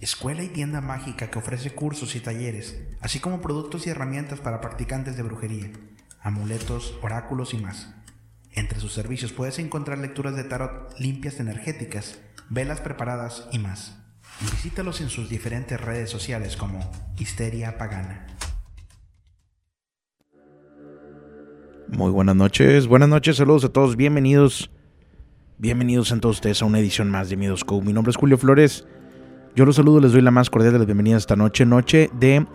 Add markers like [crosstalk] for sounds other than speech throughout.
Escuela y tienda mágica que ofrece cursos y talleres, así como productos y herramientas para practicantes de brujería, amuletos, oráculos y más. Entre sus servicios puedes encontrar lecturas de tarot limpias energéticas, velas preparadas y más. Visítalos en sus diferentes redes sociales como Histeria Pagana. Muy buenas noches, buenas noches, saludos a todos, bienvenidos, bienvenidos a todos ustedes a una edición más de Miedos Co. Mi nombre es Julio Flores, yo los saludo, les doy la más cordial de las bienvenidas esta noche, noche de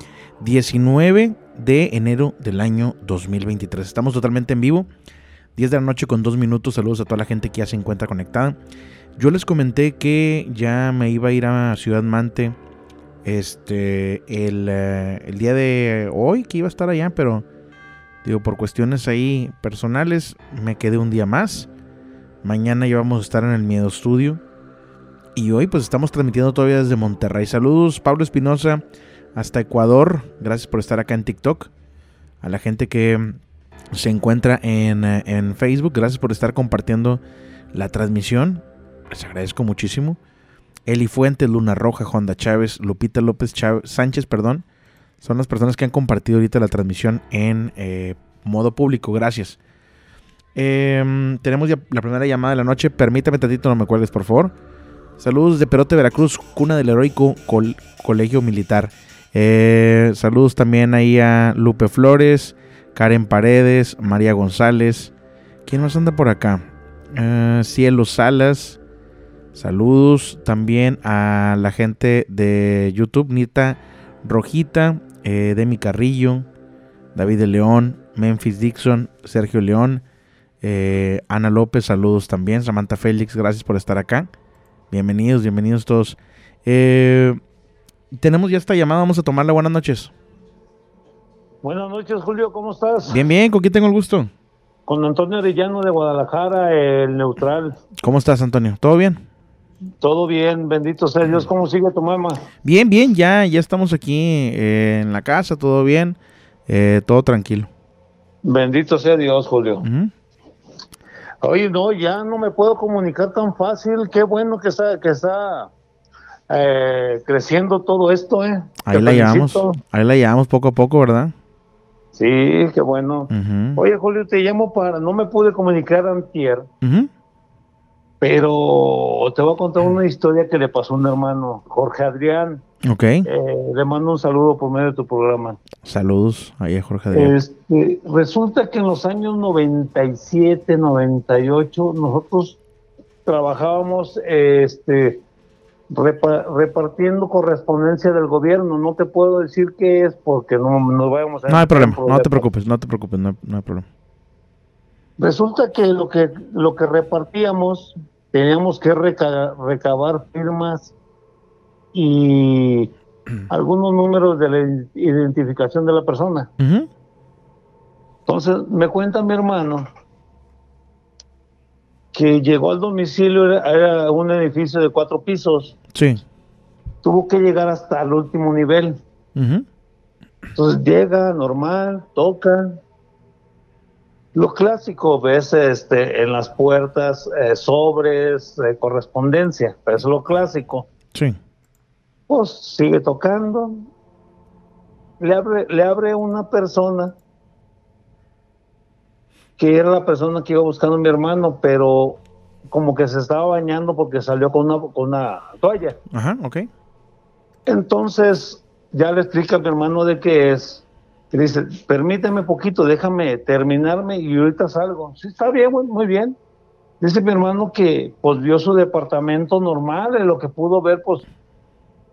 19 de enero del año 2023. Estamos totalmente en vivo, 10 de la noche con 2 minutos, saludos a toda la gente que ya se encuentra conectada. Yo les comenté que ya me iba a ir a Ciudad Mante este, el, eh, el día de hoy, que iba a estar allá, pero Digo, por cuestiones ahí personales, me quedé un día más. Mañana ya vamos a estar en el Miedo Studio. Y hoy pues estamos transmitiendo todavía desde Monterrey. Saludos, Pablo Espinosa, hasta Ecuador. Gracias por estar acá en TikTok. A la gente que se encuentra en, en Facebook, gracias por estar compartiendo la transmisión. Les agradezco muchísimo. Eli Fuentes, Luna Roja, Honda Chávez, Lupita López Sánchez, perdón. Son las personas que han compartido ahorita la transmisión en eh, modo público. Gracias. Em, tenemos ya la primera llamada de la noche. Permítame tantito, no me acuerdes, por favor. Saludos de Perote, Veracruz, cuna del heroico colegio militar. Eh, saludos también ahí a Lupe Flores, Karen Paredes, María González. ¿Quién más anda por acá? Eh, Cielo Salas. Saludos también a la gente de YouTube, Nita Rojita, eh, Demi Carrillo, David de León, Memphis Dixon, Sergio León, Ana López, saludos también, Samantha Félix, gracias por estar acá. Bienvenidos, bienvenidos todos. Eh, tenemos ya esta llamada, vamos a tomarla. Buenas noches. Buenas noches, Julio, ¿cómo estás? Bien, bien, ¿con quién tengo el gusto? Con Antonio Arellano de Guadalajara, el neutral. ¿Cómo estás, Antonio? ¿Todo bien? Todo bien, bendito sea Dios. ¿Cómo sigue tu mamá? Bien, bien, ya, ya estamos aquí eh, en la casa, todo bien, eh, todo tranquilo. Bendito sea Dios, Julio. Oye, no, ya no me puedo comunicar tan fácil. Qué bueno que está, que está eh, creciendo todo esto, ¿eh? Ahí la llevamos, ahí la llevamos poco a poco, ¿verdad? Sí, qué bueno. Oye, Julio, te llamo para, no me pude comunicar antier. Pero te voy a contar una historia que le pasó a un hermano, Jorge Adrián. Ok. Eh, le mando un saludo por medio de tu programa. Saludos ahí a Jorge Adrián. Este, resulta que en los años 97, 98, nosotros trabajábamos este, repartiendo correspondencia del gobierno. No te puedo decir qué es porque no nos vayamos a... No hay problema, no te preocupes, no te preocupes, no hay problema. Resulta que lo que lo que repartíamos teníamos que recabar firmas y [clears throat] algunos números de la identificación de la persona. Entonces me cuenta mi hermano que llegó al domicilio, era un edificio de cuatro pisos. Sí. Tuvo que llegar hasta el último nivel. Entonces llega normal, toca, lo clásico, ves este, en las puertas eh, sobres, eh, correspondencia, pero es lo clásico. Sí. Pues sigue tocando. Le abre, le abre una persona que era la persona que iba buscando a mi hermano, pero como que se estaba bañando porque salió con una, con una toalla. Ajá, ok. Entonces ya le explica a mi hermano de qué es dice, permíteme poquito, déjame terminarme y ahorita salgo. Sí, está bien, muy, bien. Dice mi hermano que pues vio su departamento normal, en lo que pudo ver, pues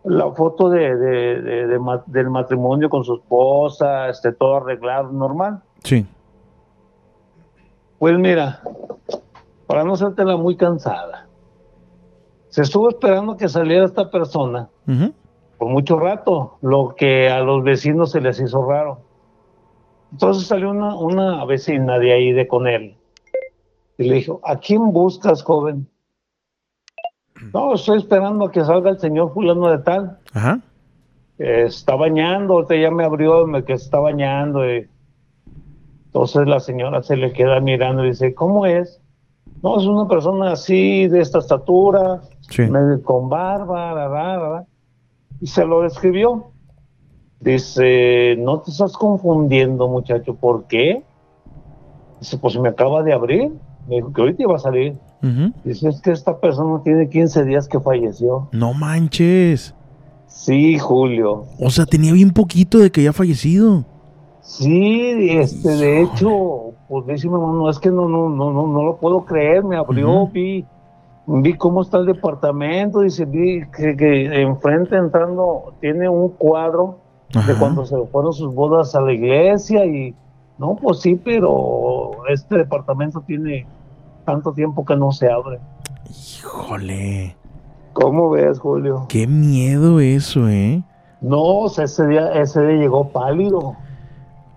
la foto de, del matrimonio con su esposa, este, todo arreglado, normal. Sí. Pues mira, para no la muy cansada, Se estuvo esperando que saliera esta persona por mucho rato, lo que a los vecinos se les hizo raro. Entonces salió una, una vecina de ahí, de con él, y le dijo, ¿a quién buscas, joven? No, estoy esperando a que salga el señor fulano de tal. Ajá. Eh, está bañando, ahorita ya me abrió, me que está bañando. y- Entonces la señora se le queda mirando y dice, ¿cómo es? No, es una persona así, de esta estatura, Sí. medio con barba, la, la. y se lo describió. Dice, no te estás confundiendo, muchacho, ¿por qué? Dice, pues me acaba de abrir, me dijo que ahorita iba a salir. Dice, es que esta persona tiene 15 días que falleció. No manches. Sí, Julio. O sea, tenía bien poquito de que haya fallecido. Sí, este, de hecho, pues dice mi hermano, es que no, no, no, no, no lo puedo creer, me abrió, vi, vi cómo está el departamento, dice, vi que, que enfrente entrando tiene un cuadro de cuando se fueron sus bodas a la iglesia y, no, pues sí, pero este departamento tiene tanto tiempo que no se abre. Híjole. ¿Cómo ves, Julio? Qué miedo eso, ¿eh? No, sea, ese día, ese día llegó pálido.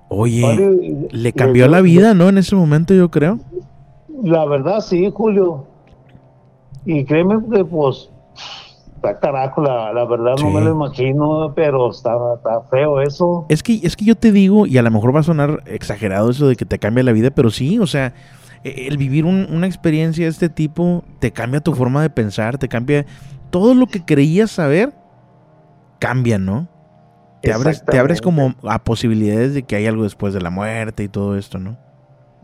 Oye, pálido le cambió la vida, ¿no? En ese momento, yo creo. La verdad, sí, Julio. Y créeme que, pues, está carajo, la, la verdad no me lo imagino, pero está, está feo eso. Es que, es que yo te digo, y a lo mejor va a sonar exagerado eso de que te cambia la vida, pero sí, o sea, e- el vivir un- una experiencia de este tipo te cambia tu forma de pensar, te cambia todo lo que creías saber, cambia, ¿no? Te abres, te abres como a posibilidades de que hay algo después de la muerte y todo esto, ¿no?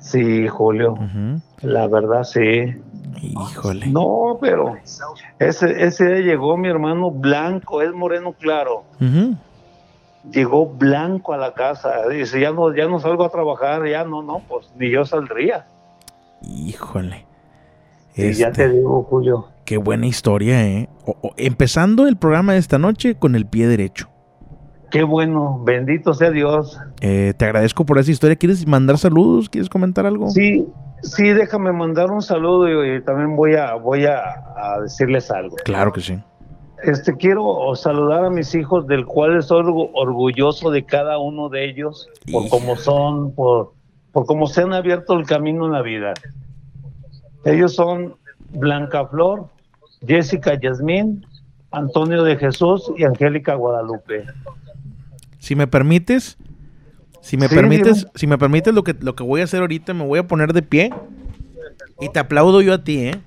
Sí, Julio, la verdad, sí. Híjole. No, pero ese, ese día llegó mi hermano blanco, es moreno claro. Llegó blanco a la casa. Dice, ya no, ya no salgo a trabajar, ya no, no, pues ni yo saldría. Híjole. Y ya Este, te digo, Julio. Qué buena historia, ¿eh? O- o- empezando el programa de esta noche con el pie derecho. Qué bueno, bendito sea Dios. Eh, te agradezco por esa historia. ¿Quieres mandar saludos? ¿Quieres comentar algo? Sí, sí, déjame mandar un saludo y, y también voy a voy a, a decirles algo. Claro que sí. Este quiero saludar a mis hijos, del cual estoy orgu- orgulloso de cada uno de ellos, por cómo son, por, por cómo se han abierto el camino en la vida. Ellos son Blanca Flor, Jessica Yasmín, Antonio de Jesús y Angélica Guadalupe. Si me permites, si me Sí, permites, si me permites lo que, lo que voy a hacer ahorita, me voy a poner de pie y te aplaudo yo a ti, ¿eh?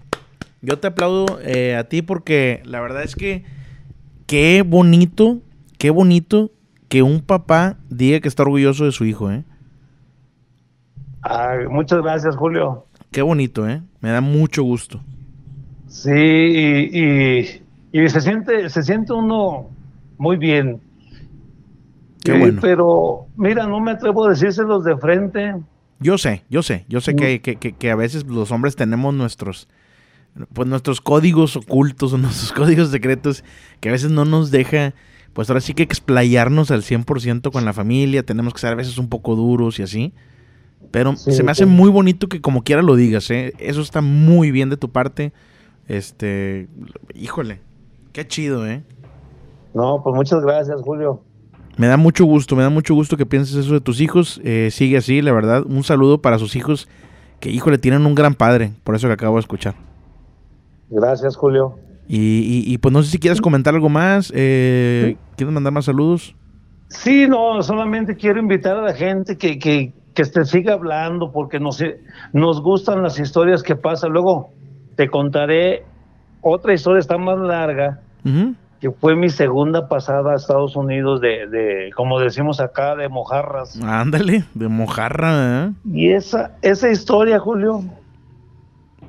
Yo te aplaudo eh, a ti porque la verdad es que qué bonito, qué bonito que un papá diga que está orgulloso de su hijo, ¿eh? Muchas gracias, Julio. Qué bonito, ¿eh? Me da mucho gusto. Sí, y, y- y se siente, se siente uno muy bien. Qué Sí, bueno. Pero, mira, no me atrevo a decírselos de frente. Yo sé, yo sé, yo sé que, que- que- que a veces los hombres tenemos nuestros, pues nuestros códigos ocultos o [laughs] nuestros códigos secretos que a veces no nos deja, pues ahora sí que explayarnos al 100% con la familia, tenemos que ser a veces un poco duros y así. Pero Sí, se me hace sí. muy bonito que como quiera lo digas, ¿eh? Eso está muy bien de tu parte. Este, híjole, qué chido, ¿eh? No, pues muchas gracias, Julio. Me da mucho gusto, me da mucho gusto que pienses eso de tus hijos. Eh, sigue así, la verdad. Un saludo para sus hijos que, híjole, tienen un gran padre, por eso que acabo de escuchar. Gracias, Julio. Y, y- y, pues no sé si quieres comentar algo más. Eh, ¿Quieres mandar más saludos? Sí, no, solamente quiero invitar a la gente que, que, que te siga hablando porque nos, nos gustan las historias que pasan. Luego te contaré otra historia, está más larga, Ujú. Que fue mi segunda pasada a Estados Unidos de, de como decimos acá, de mojarras. Ándale, de mojarra, ¿eh? Y esa, esa historia, Julio,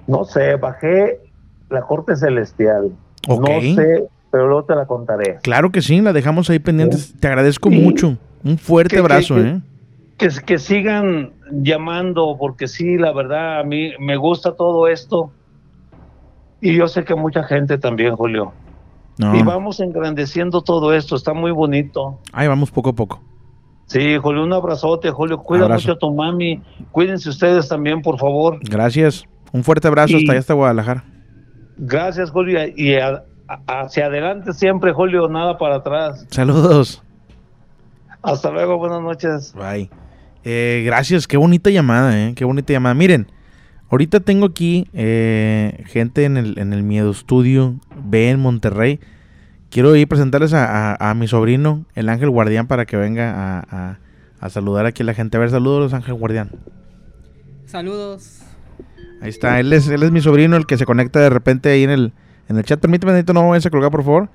no sé, bajé la corte celestial. Ok. No sé, pero luego te la contaré. Claro que sí, la dejamos ahí pendientes. Te agradezco Sí. mucho. Un fuerte que- abrazo, que- ¿eh? Que, que sigan llamando, porque sí, la verdad, a mí me gusta todo esto. Y yo sé que mucha gente también, Julio. No. Y vamos engrandeciendo todo esto, está muy bonito. Ahí vamos poco a poco. Sí, Julio, un abrazote, Julio. Cuida Abrazo. mucho a tu mami. Cuídense ustedes también, por favor. Gracias. Un fuerte abrazo Y- hasta allá, hasta Guadalajara. Gracias, Julio. Y hacia adelante siempre, Julio, nada para atrás. Saludos. Hasta luego, buenas noches. Bye. Eh, gracias, qué bonita llamada, eh, qué bonita llamada. Miren, ahorita tengo aquí eh, gente en el, en el Miedo Studio B en Monterrey. Quiero ir a presentarles a, mi sobrino, el Ángel Guardián, para que venga a, a, saludar aquí a la gente. A ver, saludos, Ángel Guardián. Saludos. Ahí está, él es, él es mi sobrino, el que se conecta de repente ahí en el, en el chat. Permíteme, no me vayas a colgar, por favor.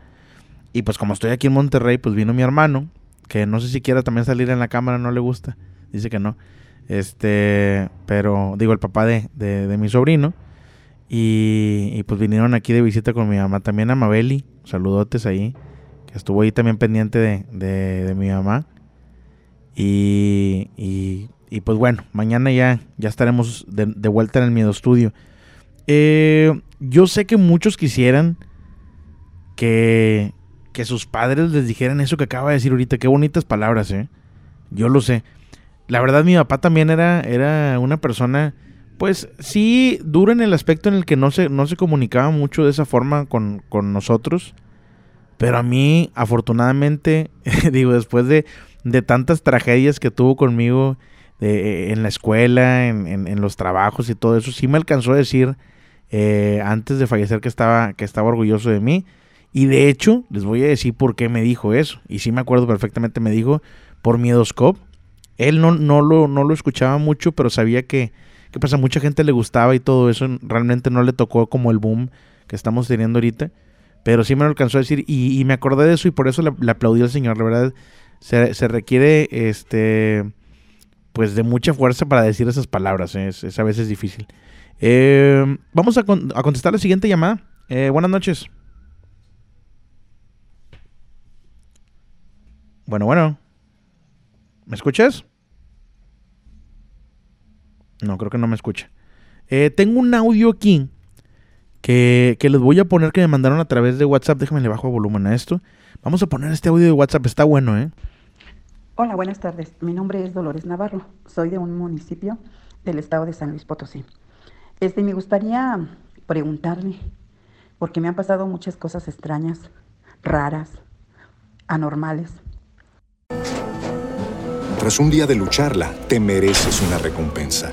Y pues como estoy aquí en Monterrey, pues vino mi hermano, que no sé si quiera también salir en la cámara, no le gusta. Dice que no. Este, pero digo, el papá de, de, mi sobrino. Y, pues vinieron aquí de visita con mi mamá también a Mabeli. Saludotes ahí. Que estuvo ahí también pendiente de, de mi mamá. Y, y, y, pues bueno, mañana ya, ya estaremos de, de vuelta en el Miedo Estudio. Eh, yo sé que muchos quisieran que, que sus padres les dijeran eso que acaba de decir ahorita. Qué bonitas palabras, ¿eh? Yo lo sé. La verdad, mi papá también era, era una persona, pues sí, dura en el aspecto en el que no se, no se comunicaba mucho de esa forma con, con nosotros. Pero a mí, afortunadamente, [laughs] digo, después de, de tantas tragedias que tuvo conmigo en la escuela, en, en, los trabajos y todo eso, sí me alcanzó a decir eh, antes de fallecer que estaba, que estaba orgulloso de mí. Y de hecho, les voy a decir por qué me dijo eso. Y sí me acuerdo perfectamente, me dijo por Miedoscop. Él no, no, lo, no lo escuchaba mucho, pero sabía que, que pues a mucha gente le gustaba y todo eso. Realmente no le tocó como el boom que estamos teniendo ahorita. Pero sí me lo alcanzó a decir y, me acordé de eso y por eso le, aplaudí al señor. La verdad, se, requiere este pues de mucha fuerza para decir esas palabras. ¿eh? Es, a veces difícil. Eh, vamos a, a, contestar la siguiente llamada. Eh, buenas noches. Bueno, bueno. ¿Me escuchas? No, creo que no me escucha. Eh, tengo un audio aquí que, que, les voy a poner que me mandaron a través de WhatsApp. Déjame le bajo volumen a esto. Vamos a poner este audio de WhatsApp. Está bueno, ¿eh? Hola, buenas tardes. Mi nombre es Dolores Navarro. Soy de un municipio del estado de San Luis Potosí. Este, me gustaría preguntarle, porque me han pasado muchas cosas extrañas, raras, anormales. Tras un día de lucharla, te mereces una recompensa,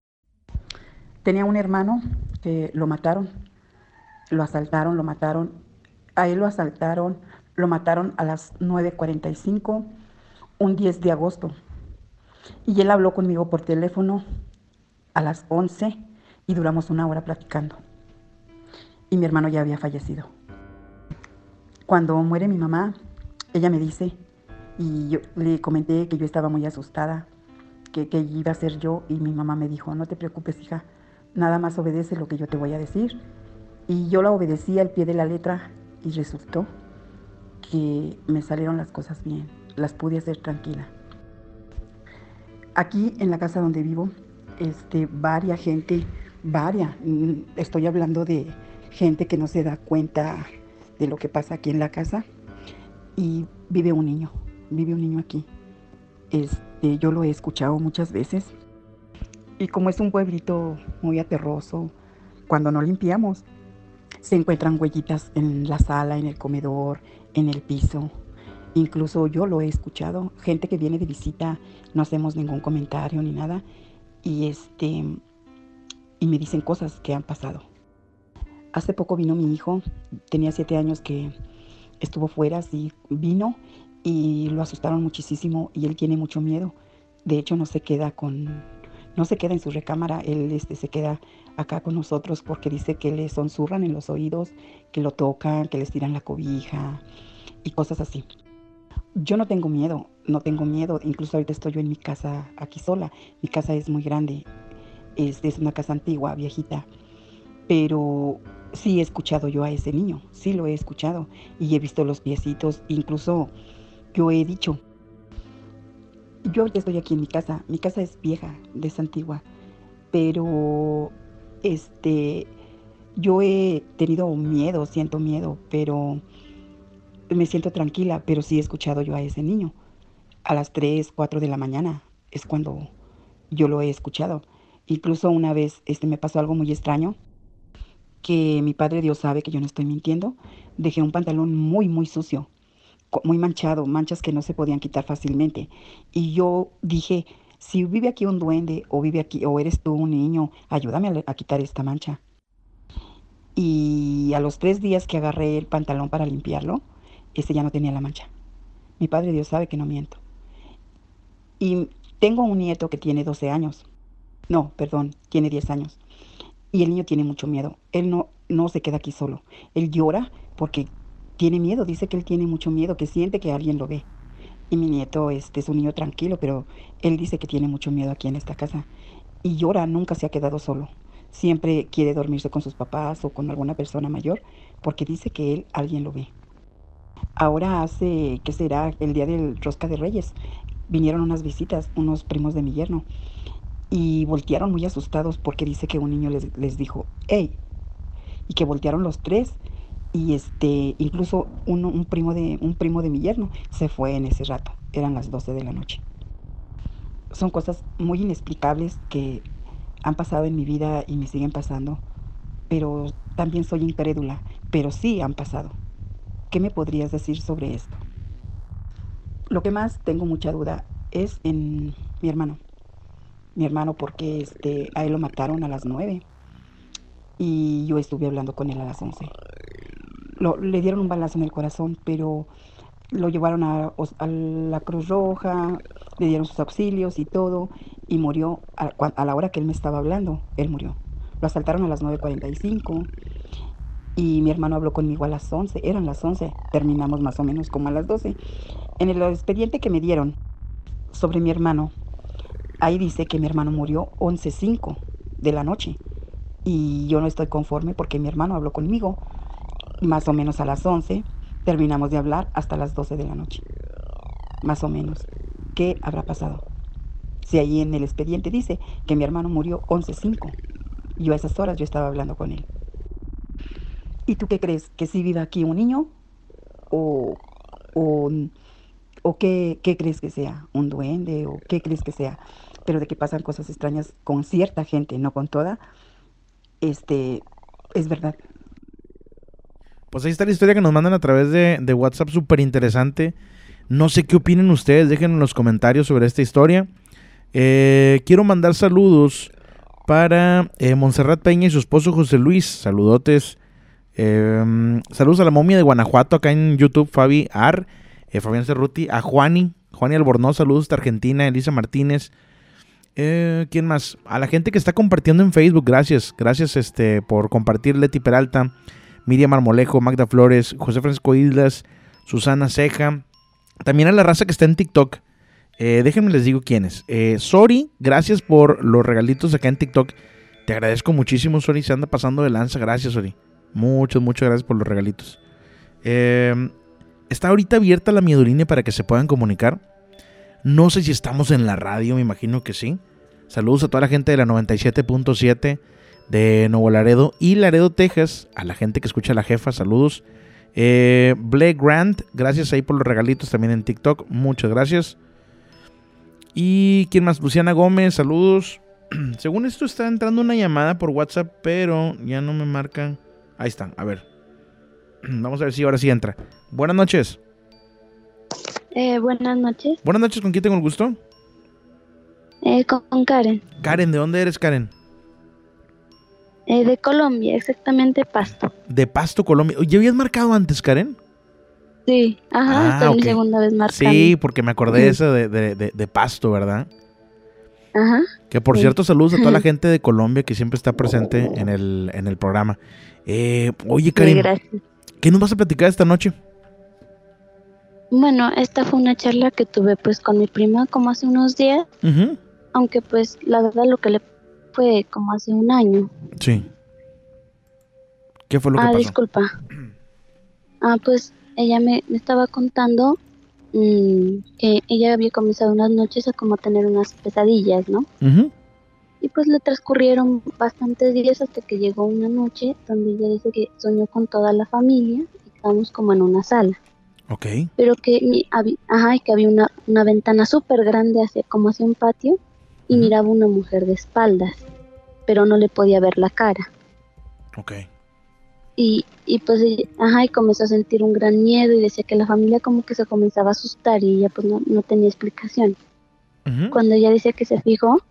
Tenía un hermano que lo mataron, lo asaltaron, lo mataron. A él lo asaltaron, lo mataron a las 9.45, un 10 de agosto. Y él habló conmigo por teléfono a las 11 y duramos una hora platicando. Y mi hermano ya había fallecido. Cuando muere mi mamá, ella me dice, y yo le comenté que yo estaba muy asustada, que, que iba a ser yo, y mi mamá me dijo, no te preocupes, hija, nada más obedece lo que yo te voy a decir. Y yo la obedecí al pie de la letra y resultó que me salieron las cosas bien, las pude hacer tranquila. Aquí en la casa donde vivo este, varia gente, varia, estoy hablando de gente que no se da cuenta de lo que pasa aquí en la casa y vive un niño, vive un niño aquí. Este, yo lo he escuchado muchas veces. Y como es un pueblito muy aterroso, cuando no limpiamos, se encuentran huellitas en la sala, en el comedor, en el piso. Incluso yo lo he escuchado. Gente que viene de visita, no hacemos ningún comentario ni nada. Y este y me dicen cosas que han pasado. Hace poco vino mi hijo, tenía siete años que estuvo fuera, sí, vino y lo asustaron muchísimo y él tiene mucho miedo. De hecho, no se queda con, no se queda en su recámara, él este, se queda acá con nosotros porque dice que le sonsurran en los oídos, que lo tocan, que les tiran la cobija y cosas así. Yo no tengo miedo, no tengo miedo, incluso ahorita estoy yo en mi casa aquí sola, mi casa es muy grande, es, es una casa antigua, viejita, pero sí he escuchado yo a ese niño, sí lo he escuchado y he visto los piecitos, incluso yo he dicho, yo ya estoy aquí en mi casa, mi casa es vieja, es antigua, pero este, yo he tenido miedo, siento miedo, pero me siento tranquila, pero sí he escuchado yo a ese niño. A las 3, 4 de la mañana es cuando yo lo he escuchado. Incluso una vez este, me pasó algo muy extraño que mi padre Dios sabe que yo no estoy mintiendo, dejé un pantalón muy, muy sucio, muy manchado, manchas que no se podían quitar fácilmente. Y yo dije, si vive aquí un duende o vive aquí o eres tú un niño, ayúdame a, quitar esta mancha. Y a los tres días que agarré el pantalón para limpiarlo, ese ya no tenía la mancha. Mi padre Dios sabe que no miento. Y tengo un nieto que tiene 12 años. No, perdón, tiene 10 años. Y el niño tiene mucho miedo. Él no, no se queda aquí solo. Él llora porque tiene miedo. Dice que él tiene mucho miedo, que siente que alguien lo ve. Y mi nieto este, es un niño tranquilo, pero él dice que tiene mucho miedo aquí en esta casa. Y llora, nunca se ha quedado solo. Siempre quiere dormirse con sus papás o con alguna persona mayor porque dice que él, alguien lo ve. Ahora hace, ¿qué será? El día del Rosca de Reyes. Vinieron unas visitas, unos primos de mi yerno y voltearon muy asustados porque dice que un niño les, les dijo, hey, y que voltearon los tres y este incluso uno, un primo de un primo de mi yerno se fue en ese rato eran las 12 de la noche. Son cosas muy inexplicables que han pasado en mi vida y me siguen pasando pero también soy incrédula pero sí han pasado. Qué me podrías decir sobre esto lo que más tengo mucha duda es en mi hermano. Mi hermano porque este, a él lo mataron a las 9 y yo estuve hablando con él a las 11. Lo, le dieron un balazo en el corazón, pero lo llevaron a, la Cruz Roja, le dieron sus auxilios y todo, y murió a, a, la hora que él me estaba hablando, él murió. Lo asaltaron a las 9.45 y mi hermano habló conmigo a las 11, eran las 11, terminamos más o menos como a las 12. En el expediente que me dieron sobre mi hermano, ahí dice que mi hermano murió 11.05 de la noche. Y yo no estoy conforme porque mi hermano habló conmigo más o menos a las 11. Terminamos de hablar hasta las 12 de la noche. Más o menos. ¿Qué habrá pasado? Si ahí en el expediente dice que mi hermano murió 11.05. Yo a esas horas yo estaba hablando con él. ¿Y tú qué crees? ¿Que si vive aquí un niño? ¿O, o, o qué, qué crees que sea? ¿Un duende? ¿O qué crees que sea? pero de que pasan cosas extrañas con cierta gente, no con toda, este, es verdad. Pues ahí está la historia que nos mandan a través de, WhatsApp, súper interesante. No sé qué opinen ustedes, déjenme en los comentarios sobre esta historia. Eh, quiero mandar saludos para eh, Montserrat Peña y su esposo José Luis. Saludotes. Em, saludos a la momia de Guanajuato acá en YouTube, Fabi Ar, eh, Fabián Cerruti, a Juani, Juani Albornoz, saludos de Argentina, Elisa Martínez, eh, ¿Quién más? A la gente que está compartiendo en Facebook, gracias. Gracias este, por compartir Leti Peralta, Miriam Marmolejo, Magda Flores, José Francisco Islas, Susana Ceja. También a la raza que está en TikTok. Eh, déjenme les digo quiénes. Eh, Sori, gracias por los regalitos acá en TikTok. Te agradezco muchísimo, Sori. Se anda pasando de lanza. Gracias, Sori. Muchas, muchas gracias por los regalitos. Eh, está ahorita abierta la miedolínea para que se puedan comunicar. No sé si estamos en la radio, me imagino que sí. Saludos a toda la gente de la 97.7 de Nuevo Laredo y Laredo, Texas. A la gente que escucha a la jefa, saludos. Eh, Blake Grant, gracias ahí por los regalitos también en TikTok. Muchas gracias. Y quién más, Luciana Gómez, saludos. [clears throat] Según esto está entrando una llamada por WhatsApp, pero ya no me marcan. Ahí están, a ver. [clears throat] Vamos a ver si ahora sí entra. Buenas noches. Eh, buenas noches. Buenas noches, ¿con quién tengo el gusto? Eh, con, con Karen. Karen, ¿de dónde eres, Karen? Eh, de Colombia, exactamente Pasto. De Pasto, Colombia. ¿Ya habías marcado antes, Karen? Sí, ajá, Ah, esta es mi segunda vez marcando. Sí, porque me acordé eso de, de- de- de Pasto, ¿verdad? Ajá. Que por Sí. cierto, saludos a toda la gente de Colombia que siempre está presente en el, en el programa. Eh, oye, Karen. ¿qué nos vas a platicar esta noche? Bueno, esta fue una charla que tuve pues con mi prima como hace unos días, aunque pues la verdad lo que le fue como hace un año. Sí. ¿Qué fue lo que ah, pasó? disculpa. [clears throat] Ah, pues ella me, me estaba contando mm, que ella había comenzado unas noches a como tener unas pesadillas, ¿no? Y pues le transcurrieron bastantes días hasta que llegó una noche donde ella dice que soñó con toda la familia y estábamos como en una sala. Ok. Pero que, habi- ajá, y que había una, una ventana súper grande hacia, como hacia un patio y miraba una mujer de espaldas, pero no le podía ver la cara. Ok. Y, y pues ajá, y comenzó a sentir un gran miedo y decía que la familia como que se comenzaba a asustar y ella pues no, no tenía explicación. Cuando ella dice que se fijó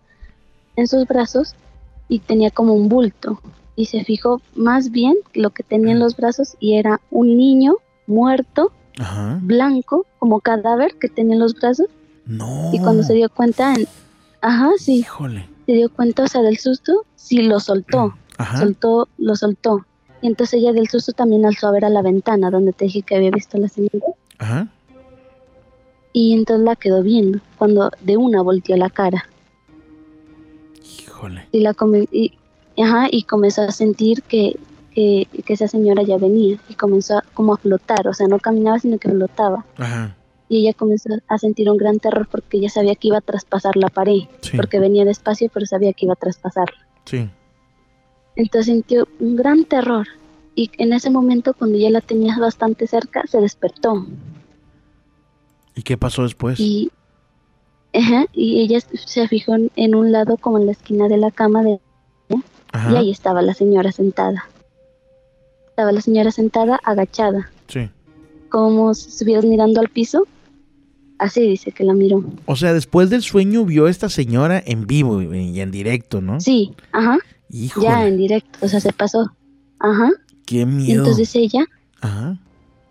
en sus brazos y tenía como un bulto y se fijó más bien lo que tenía en los brazos y era un niño muerto, Ajá. blanco, como cadáver que tenía en los brazos No. y cuando se dio cuenta, en- ajá, sí, Híjole. se dio cuenta, o sea, del susto, sí lo soltó, Ajá. soltó, lo soltó. Y entonces ella del susto también alzó a ver a la ventana donde te dije que había visto a la señora. Ajá. Y entonces la quedó viendo, cuando de una volteó la cara. Híjole. Y, la y, ajá, y comenzó a sentir que, que, que esa señora ya venía. Y comenzó a- como a flotar, o sea, no caminaba, sino que flotaba. Ajá. Y ella comenzó a sentir un gran terror porque ella sabía que iba a traspasar la pared. Sí. Porque venía despacio, pero sabía que iba a traspasarla. Sí. Entonces sintió un gran terror. Y en ese momento, cuando ya la tenía bastante cerca, se despertó. ¿Y qué pasó después? Y, ajá, y ella se fijó en, un lado, como en la esquina de la cama, de, y Ajá. ahí estaba la señora sentada. Estaba la señora sentada, agachada, Sí. como si estuvieras mirando al piso. Así dice que la miró. O sea, después del sueño vio a esta señora en vivo y en directo, ¿no? Sí, ajá, Híjole. ya en directo, o sea, se pasó. Ajá, Qué miedo. entonces ella Ajá.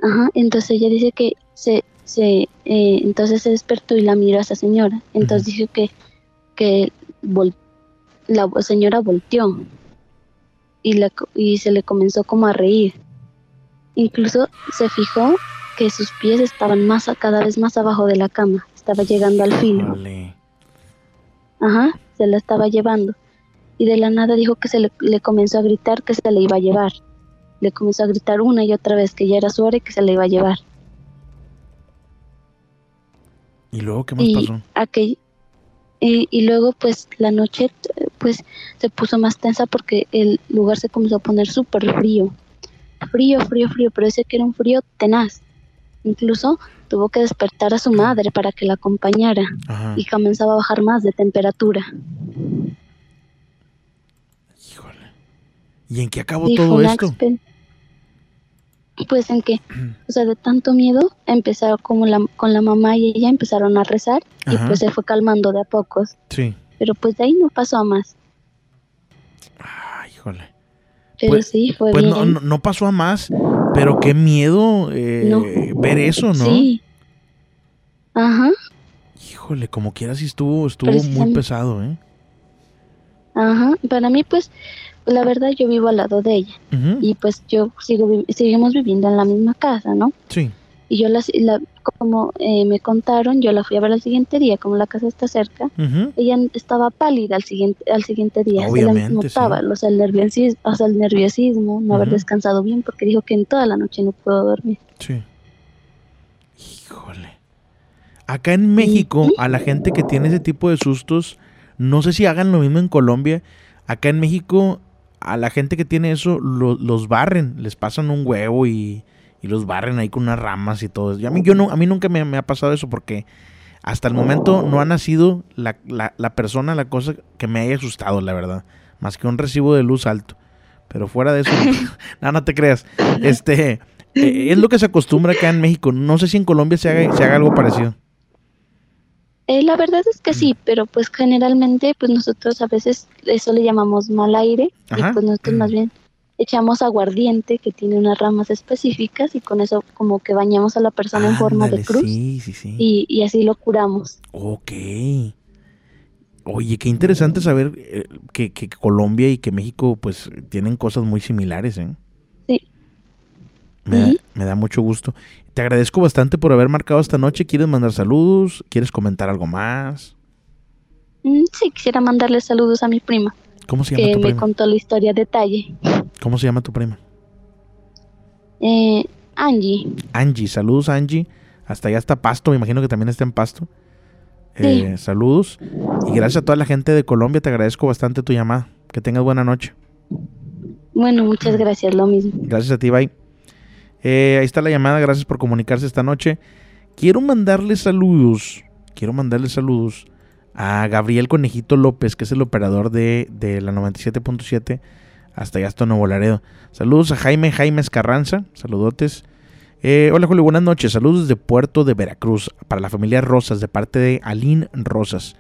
Ajá, entonces ella dice que se, se eh, entonces se despertó y la miró a esa señora. Entonces dijo que, que vol- la señora volteó y, la, y se le comenzó como a reír. Incluso se fijó que sus pies estaban más a- cada vez más abajo de la cama, estaba llegando al filo. Ajá, se la estaba llevando. Y de la nada dijo que se le, le comenzó a gritar que se le iba a llevar. Le comenzó a gritar una y otra vez que ya era su hora y que se le iba a llevar. ¿Y luego qué más y pasó? aquel y, y luego pues la noche pues se puso más tensa porque el lugar se comenzó a poner súper frío frío frío frío pero ese que era un frío tenaz incluso tuvo que despertar a su madre para que la acompañara Ajá. y comenzaba a bajar más de temperatura Híjole. ¿Y en qué acabó todo esto? pues en que o sea de tanto miedo empezaron como la con la mamá y ella empezaron a rezar y Ajá. pues se fue calmando de a pocos Sí. pero pues de ahí no pasó a más Ah, híjole. Pero Pues- sí fue Pues bien no, no, no pasó a más, pero qué miedo eh, No. ver eso, ¿no? Sí. Ajá, Híjole, como quiera sí estuvo, estuvo muy pesado, ¿eh? ajá. Para mí, pues, la verdad, yo vivo al lado de ella. Ujú, Y pues yo sigo seguimos viviendo en la misma casa, ¿no? Sí. Y yo la, la- como eh, me contaron, yo la fui a ver al siguiente día, como la casa está cerca. Ella estaba pálida al siguiente, al siguiente día. se Obviamente, la notaba, sí. o sea, el nerviosismo, o sea, el nerviosismo, no haber descansado bien, porque dijo que en toda la noche no pudo dormir. Sí. Híjole. Acá en México, a la gente que tiene ese tipo de sustos, no sé si hagan lo mismo en Colombia. Acá en México, a la gente que tiene eso, lo- los barren, les pasan un huevo y, y los barren ahí con unas ramas y todo. Y a mí, yo no, a mí nunca me, me ha pasado eso porque hasta el momento no ha nacido la, la, la persona, la cosa que me haya asustado, la verdad. Más que un recibo de luz alto. Pero fuera de eso, [laughs] no, no te creas. Este, eh, es lo que se acostumbra acá en México. No sé si en Colombia se haga, se haga algo parecido. Eh, la verdad es que sí, pero pues generalmente pues nosotros a veces eso le llamamos mal aire Ajá. y pues nosotros más bien echamos aguardiente que tiene unas ramas específicas y con eso como que bañamos a la persona en forma de cruz Sí, sí, sí. y, y así lo curamos. Ok. Oye, qué interesante saber eh, que, que Colombia y que México pues tienen cosas muy similares, ¿eh? Sí. Me, da, me mucho gusto. Te agradezco bastante por haber marcado esta noche. ¿Quieres mandar saludos? ¿Quieres comentar algo más? Mm, sí, quisiera mandarle saludos a mi prima ¿Cómo se llama que tu me prima? contó la historia a detalle. ¿Cómo se llama tu prima? Eh, Angie, Angie. Saludos, Angie. Hasta allá está Pasto. Me imagino que también está en Pasto. Eh, saludos. Y gracias a toda la gente de Colombia. Te agradezco bastante tu llamada. Que tengas buena noche. bueno, muchas gracias, lo mismo. Gracias a ti, bye. Eh, ahí está la llamada, gracias por comunicarse esta noche. Quiero mandarle saludos, quiero mandarle saludos a Gabriel Conejito López, que es el operador de, de la 97.7 hasta allá hasta Nuevo. Saludos a Jaime Jaime Carranza, saludotes. Eh, hola Julio, buenas noches. Saludos desde Puerto de Veracruz para la familia Rosas de parte de Aline Rosas.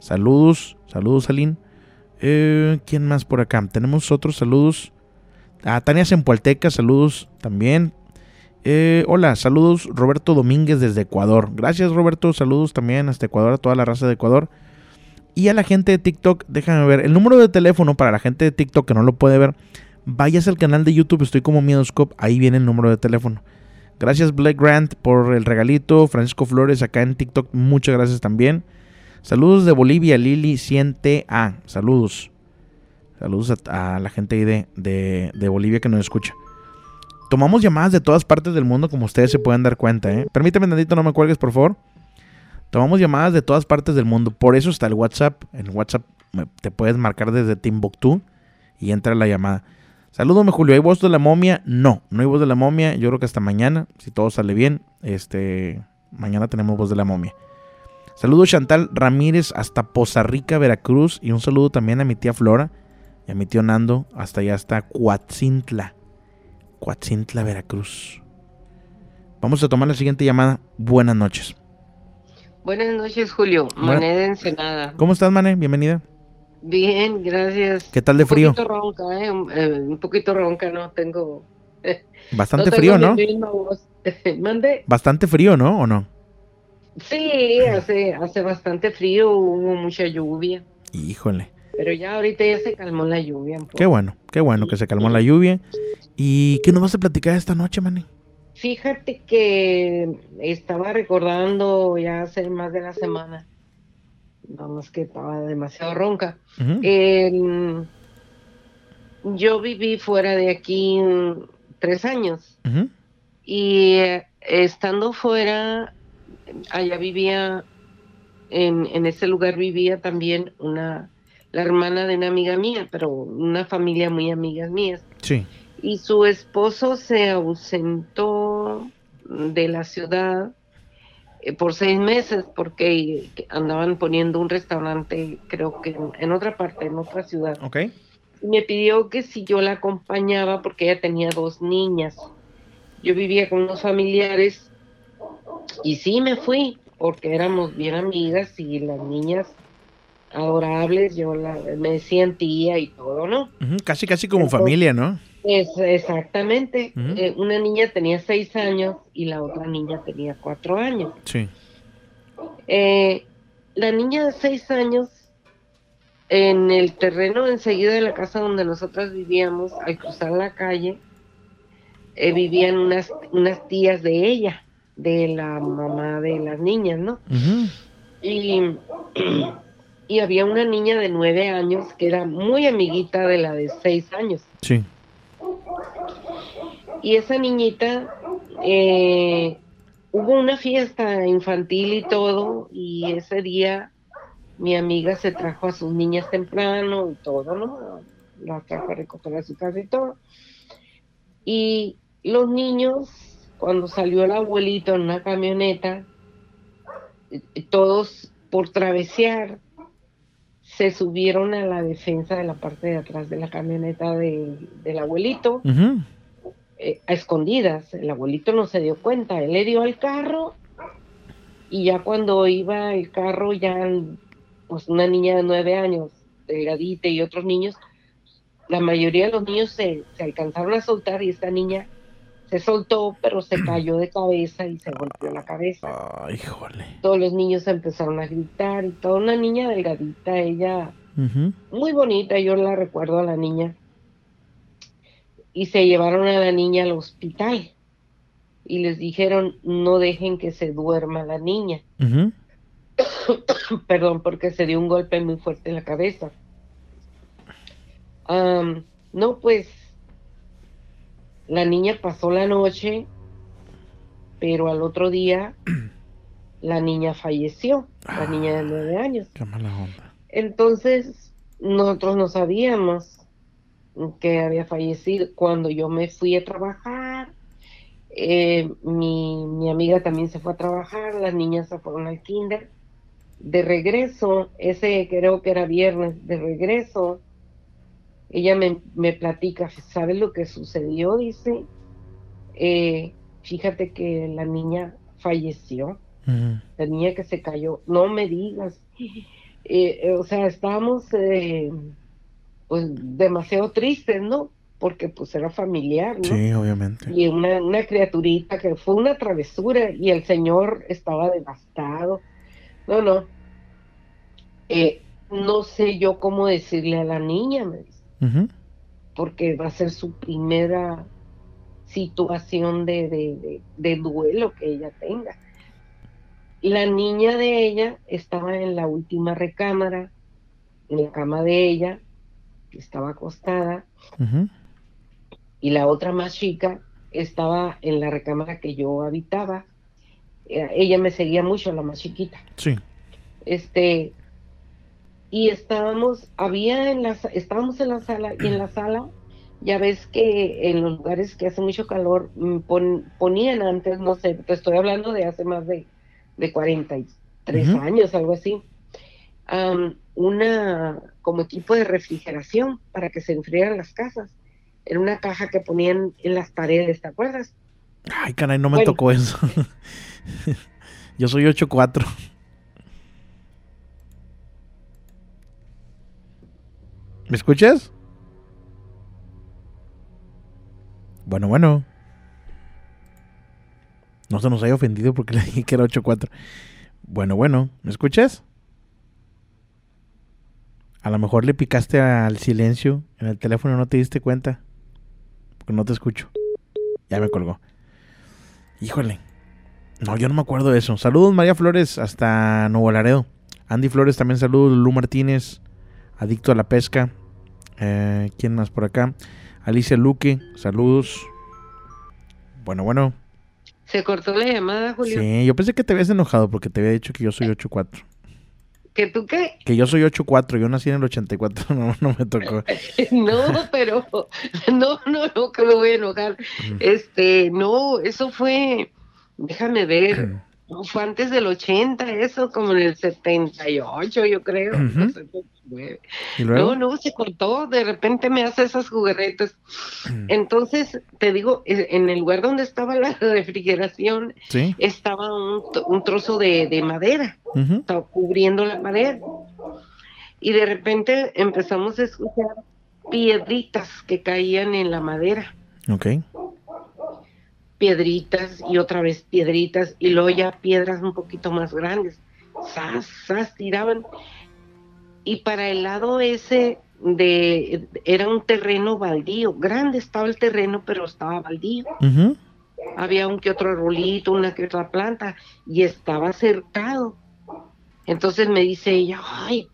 Saludos, saludos Aline. Eh, ¿Quién más por acá? Tenemos otros saludos. A Tania Zempualteca, saludos también. Eh, hola, saludos Roberto Domínguez desde Ecuador. Gracias Roberto, saludos también hasta Ecuador, a toda la raza de Ecuador. Y a la gente de TikTok, déjame ver, el número de teléfono para la gente de TikTok que no lo puede ver, vayas al canal de YouTube, estoy como Miedoscope, ahí viene el número de teléfono. Gracias Blake Grant por el regalito, Francisco Flores acá en TikTok, muchas gracias también. Saludos de Bolivia, Lili 100TA, saludos. Saludos a, a la gente ahí de, de, de Bolivia que nos escucha. Tomamos llamadas de todas partes del mundo, como ustedes se pueden dar cuenta. ¿eh? Permíteme tantito, no me cuelgues, por favor. Tomamos llamadas de todas partes del mundo. Por eso está el WhatsApp. En WhatsApp te puedes marcar desde Timbuktu y entra la llamada. Salúdame, Julio. ¿Hay voz de la momia? No, no hay voz de la momia. Yo creo que hasta mañana, si todo sale bien, este, mañana tenemos voz de la momia. Saludos Chantal Ramírez hasta Poza Rica, Veracruz. Y un saludo también a mi tía Flora y a mi tío Nando hasta allá hasta Coatzintla. Coatzintla, Veracruz. Vamos a tomar la siguiente llamada. Buenas noches. Buenas noches, Julio. Buena- Mané de Ensenada. ¿Cómo estás, Mane? Bienvenida. Bien, gracias. ¿Qué tal de frío? Un poquito ronca, ¿eh? Un, eh, un poquito ronca, no tengo. [laughs] Bastante no frío, ¿no? [laughs] Mande. Bastante frío, ¿no? ¿O no? Sí, hace, hace bastante frío, hubo mucha lluvia. Híjole. Pero ya ahorita ya se calmó la lluvia. un poco. Qué bueno, qué bueno que se calmó la lluvia. ¿Y qué nos vas a platicar esta noche, Mane? Fíjate que estaba recordando ya hace más de la semana. Vamos, que estaba demasiado ronca. Eh, yo viví fuera de aquí tres años y eh, estando fuera, allá vivía, en, en ese lugar vivía también una, la hermana de una amiga mía, pero una familia muy amigas mías. Sí. Y su esposo se ausentó de la ciudad eh, por seis meses porque andaban poniendo un restaurante, creo que en, otra parte, en otra ciudad. Ok. Y me pidió que si yo la acompañaba porque ella tenía dos niñas. Yo vivía con unos familiares y sí me fui porque éramos bien amigas y las niñas adorables, yo la, me decían tía y todo, ¿no? Casi, casi como familia, ¿no? Es, exactamente. Eh, una niña tenía seis años y la otra niña tenía cuatro años. Sí. Eh, la niña de seis años, en el terreno enseguida de la casa donde nosotras vivíamos, al cruzar la calle, eh, vivían unas, unas tías de ella, de la mamá de las niñas, ¿no? Y, y había una niña de nueve años que era muy amiguita de la de seis años. Sí. Y esa niñita, eh, hubo una fiesta infantil y todo, y ese día mi amiga se trajo a sus niñas temprano y todo, ¿no? Las trajo a recoger a su casa y todo. Y los niños cuando salió el abuelito en una camioneta, todos por travesear se subieron a la defensa de la parte de atrás de la camioneta de- del abuelito. Eh, a escondidas. El abuelito no se dio cuenta, él le dio al carro y ya cuando iba el carro, ya pues una niña de nueve años, delgadita y otros niños, la mayoría de los niños se, se alcanzaron a soltar y esta niña se soltó, pero se [clears throat] cayó de cabeza y se golpeó la cabeza. Ay, híjole. Todos los niños empezaron a gritar y toda una niña delgadita, ella muy bonita, yo la recuerdo a la niña. Y se llevaron a la niña al hospital y les dijeron no dejen que se duerma la niña, [coughs] perdón, porque se dio un golpe muy fuerte en la cabeza. Am, no, pues la niña pasó la noche, pero al otro día [coughs] la niña falleció, la niña de nueve años. Qué mala onda. Entonces, nosotros no sabíamos que había fallecido. Cuando yo me fui a trabajar, eh, mi, mi amiga también se fue a trabajar, las niñas se fueron al kinder. De regreso, ese creo que era viernes, de regreso, ella me, me platica, ¿sabes lo que sucedió? Dice, "Eh, fíjate que la niña falleció Ujú. la niña que se cayó, no me digas. [laughs] Eh, o sea, estábamos pues demasiado tristes, ¿no? Porque pues era familiar, ¿no? Sí, obviamente. Y una, una criaturita que fue una travesura y el señor estaba devastado. No, no. Eh, no sé yo cómo decirle a la niña, me dice, porque va a ser su primera situación de, de, de- de duelo que ella tenga. La niña de ella estaba en la última recámara, en la cama de ella, que estaba acostada, y la otra más chica estaba en la recámara que yo habitaba. Eh, Ella me seguía mucho, la más chiquita. Sí. Este, y estábamos, había en la, estábamos en la sala, y en la sala, ya ves que en los lugares que hace mucho calor, mm, pon- ponían antes, no sé, te estoy hablando de hace más de, de 43 Ujú. años, algo así, una, como equipo de refrigeración para que se enfriaran las casas. Era una caja que ponían en las paredes, ¿te acuerdas? Ay, caray, no me Bueno. tocó eso. [laughs] Yo soy 8-4. ¿Me escuchas? Bueno, bueno. No se nos haya ofendido porque [laughs] le dije que era 8-4. Bueno, bueno. ¿Me escuchas? A lo mejor le picaste al silencio en el teléfono y no te diste cuenta. Porque no te escucho. Ya me colgó. Híjole. No, yo no me acuerdo de eso. Saludos María Flores hasta Nuevo Laredo. Andy Flores también saludos. Lu Martínez, adicto a la pesca. Eh, ¿Quién más por acá? Alicia Luque, saludos. Bueno, bueno. Se cortó la llamada, Julio. Sí, yo pensé que te habías enojado porque te había dicho que yo soy 8-4. ¿Que tú qué? Que yo soy 8-4, yo nací en el 84, [laughs] no, no me tocó. [laughs] No, pero no, no, no, que me voy a enojar. Este, no, eso fue, déjame ver, [clears throat] fue antes del 80, eso, como en el 78, yo creo. No, 79. ¿Y luego? No, no, se cortó, de repente me hace esas juguetes. Entonces, te digo, eh, en el lugar donde estaba la [laughs] refrigeración, Sí. estaba un, un trozo de, de madera estaba cubriendo la madera. Y de repente empezamos a escuchar piedritas que caían en la madera. Ok. Piedritas y otra vez piedritas y luego ya piedras un poquito más grandes. Sas, sas, tiraban. Y para el lado ese de era un terreno baldío. Grande estaba el terreno, pero estaba baldío. Había un que otro arbolito, una que otra planta, y estaba cercado. Entonces me dice ella, ay,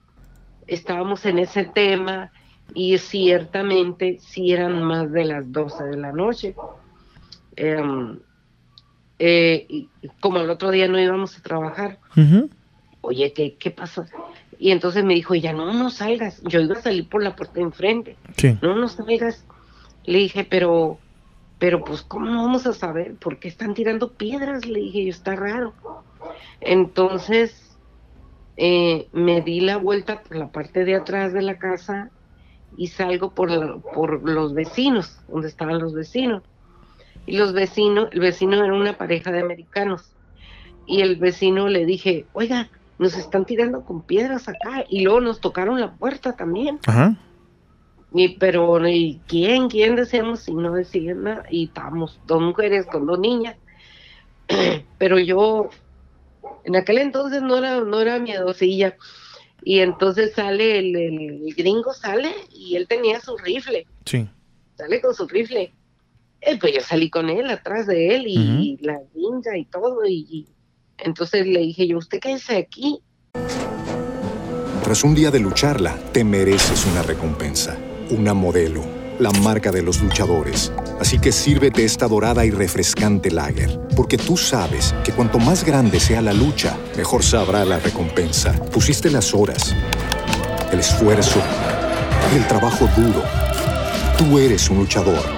estábamos en ese tema, y ciertamente sí eran más de las 12 de la noche. Em, eh, y como el otro día no íbamos a trabajar, oye, ¿qué, qué pasó? Y entonces me dijo ella, no, no salgas. Yo iba a salir por la puerta de enfrente Sí. no, no salgas. Le dije, pero pero pues, ¿cómo no vamos a saber por qué están tirando piedras? Le dije yo, está raro. Entonces, eh, me di la vuelta por la parte de atrás de la casa y salgo por, por los vecinos, donde estaban los vecinos. Y los vecinos, el vecino era una pareja de americanos. Y el vecino le dije, oiga, nos están tirando con piedras acá. Y luego nos tocaron la puerta también. Ajá. Y pero, ¿y quién? ¿Quién decíamos? Y no decían nada. Y estábamos dos mujeres con dos niñas. [clears throat] pero yo, en aquel entonces no era, no era miedosilla. Y entonces sale el, el gringo, sale y él tenía su rifle. Sí. Sale con su rifle. Eh, pues yo salí con él, atrás de él, y la ninja y todo. Y, y entonces le dije yo, ¿usted qué hace aquí? Tras un día de lucharla, te mereces una recompensa, una modelo, la marca de los luchadores. Así que sírvete esta dorada y refrescante lager, porque tú sabes que cuanto más grande sea la lucha, mejor sabrá la recompensa. Pusiste las horas, el esfuerzo, el trabajo duro. Tú eres un luchador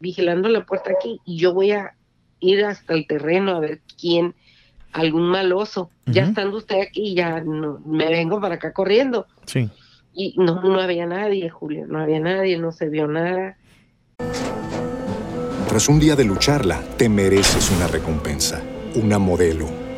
Vigilando la puerta aquí y yo voy a ir hasta el terreno a ver quién, algún maloso. Ya Ujú. estando usted aquí, ya no, me vengo para acá corriendo. Sí. Y no, no había nadie, Julio, no había nadie, no se vio nada. Tras un día de lucharla, te mereces una recompensa, una modelo,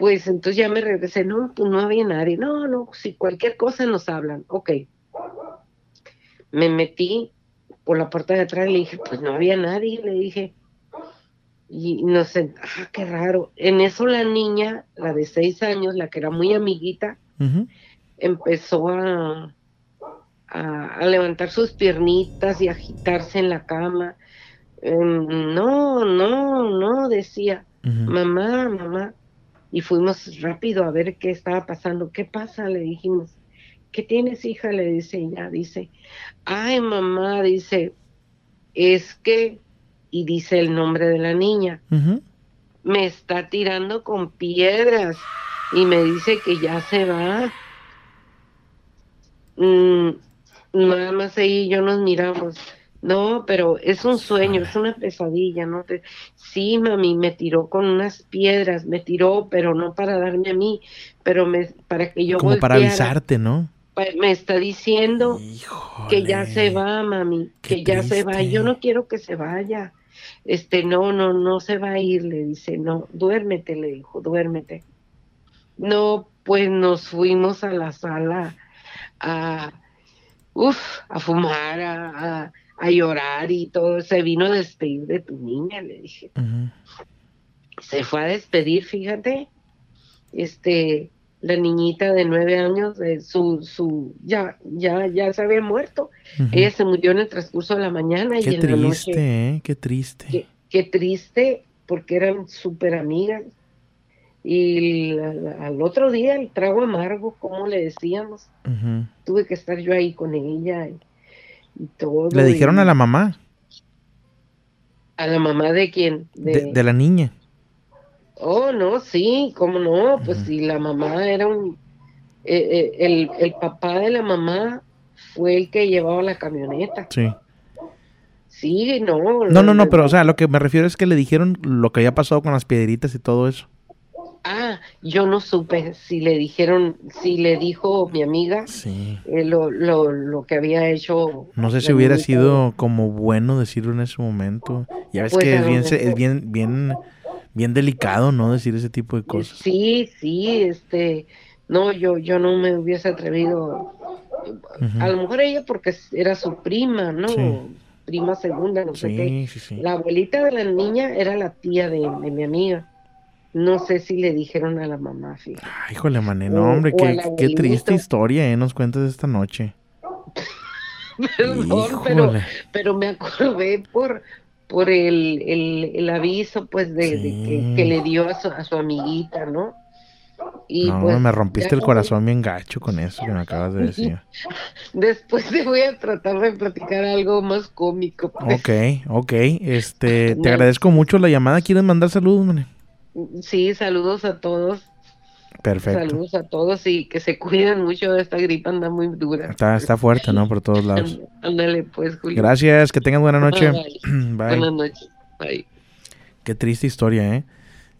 Pues entonces ya me regresé, no, pues no había nadie. No, no, si cualquier cosa nos hablan, ok. Me metí por la puerta de atrás y le dije, pues no había nadie, le dije. Y no sé, ah, qué raro. En eso la niña, la de seis años, la que era muy amiguita, empezó a, a, a levantar sus piernitas y agitarse en la cama. Em, no, no, no, decía, mamá, mamá. Y fuimos rápido a ver qué estaba pasando. ¿Qué pasa? Le dijimos. ¿Qué tienes, hija? Le dice ella. Dice, ay, mamá, dice, es que, y dice el nombre de la niña, me está tirando con piedras y me dice que ya se va. Mm, nada más y yo nos miramos. No, pero es un sueño, es una pesadilla, ¿no? Te... Sí, mami, me tiró con unas piedras, me tiró, pero no para darme a mí, pero me, para que yo Como para avisarte, ¿no? Me está diciendo que ya se va, mami, que ya se va. Yo no quiero que se vaya. Este, no, no, no se va a ir, le dice, no, duérmete, le dijo, duérmete. No, pues nos fuimos a la sala a, uf, a fumar, a a llorar y todo, se vino a despedir de tu niña, le dije. Se fue a despedir, fíjate, este, la niñita de nueve años, de su, su, ya, ya, ya se había muerto. Ella se murió en el transcurso de la mañana qué y en triste, la noche. ¿eh? Qué triste. Qué, qué triste, porque eran súper amigas. Y al otro día, el trago amargo, como le decíamos, tuve que estar yo ahí con ella. Y, ¿Le dijeron a la mamá? ¿A la mamá de quién? De, la niña. Oh, no, sí, cómo no, pues si la mamá era un... Eh, eh, el, papá de la mamá fue el que llevaba la camioneta. Sí. Sí, no. No, no, no, pero o sea, lo que me refiero es que le dijeron lo que había pasado con las piedritas y todo eso. Ah, yo no supe si le dijeron, si le dijo mi amiga eh, lo, lo, lo, que había hecho. No sé si hubiera sido como bueno decirlo en ese momento. Ya ves pues que es bien, es bien, bien, bien delicado, ¿no? Decir ese tipo de cosas. Sí, sí, este, no, yo, yo no me hubiese atrevido. A lo mejor ella porque era su prima, ¿no? Prima segunda, no sé qué. La abuelita de la niña era la tía de mi amiga. No sé si le dijeron a la mamá, fíjate. Ay, híjole, mané, no, hombre, qué, qué, triste historia, ¿eh? Nos cuentas esta noche. [laughs] Perdón, pero, pero me acordé por, por el, el, el aviso, pues, de, de que, le dio a su, a su amiguita, ¿no? Y no, pues, me rompiste el corazón bien gacho con eso que me acabas de decir. [laughs] Después te voy a tratar de platicar algo más cómico. Pues. Ok, ok. Este, te agradezco mucho la llamada. ¿Quieres mandar saludos, mané? Sí, saludos a todos. Perfecto. Saludos a todos y que se cuiden mucho de esta gripa, anda muy dura. Está, está fuerte, ¿no? Por todos lados. [laughs] Ándale, pues, Julio. Gracias, que tengan buena noche. [clears throat] Bye. Buenas noches. Bye. Qué triste historia, ¿eh?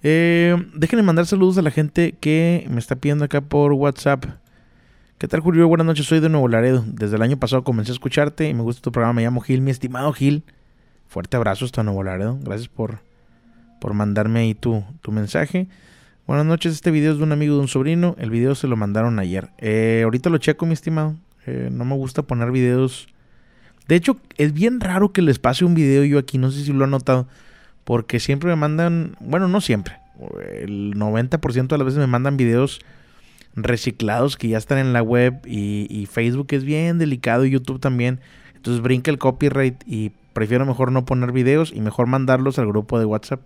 ¿eh? Déjenme mandar saludos a la gente que me está pidiendo acá por WhatsApp. ¿Qué tal, Julio? Buenas noches, soy de Nuevo Laredo. Desde el año pasado comencé a escucharte y me gusta tu programa. Me llamo Gil, mi estimado Gil. Fuerte abrazo hasta Nuevo Laredo. Gracias por por mandarme ahí tu, tu mensaje. Buenas noches, este video es de un amigo de un sobrino. El video se lo mandaron ayer. Eh, ahorita lo checo, mi estimado. Eh, no me gusta poner videos. De hecho, es bien raro que les pase un video yo aquí. No sé si lo han notado. Porque siempre me mandan. Bueno, no siempre. El 90% de las veces me mandan videos reciclados que ya están en la web. Y, y Facebook es bien delicado. Y YouTube también. Entonces brinca el copyright. Y prefiero mejor no poner videos. Y mejor mandarlos al grupo de WhatsApp.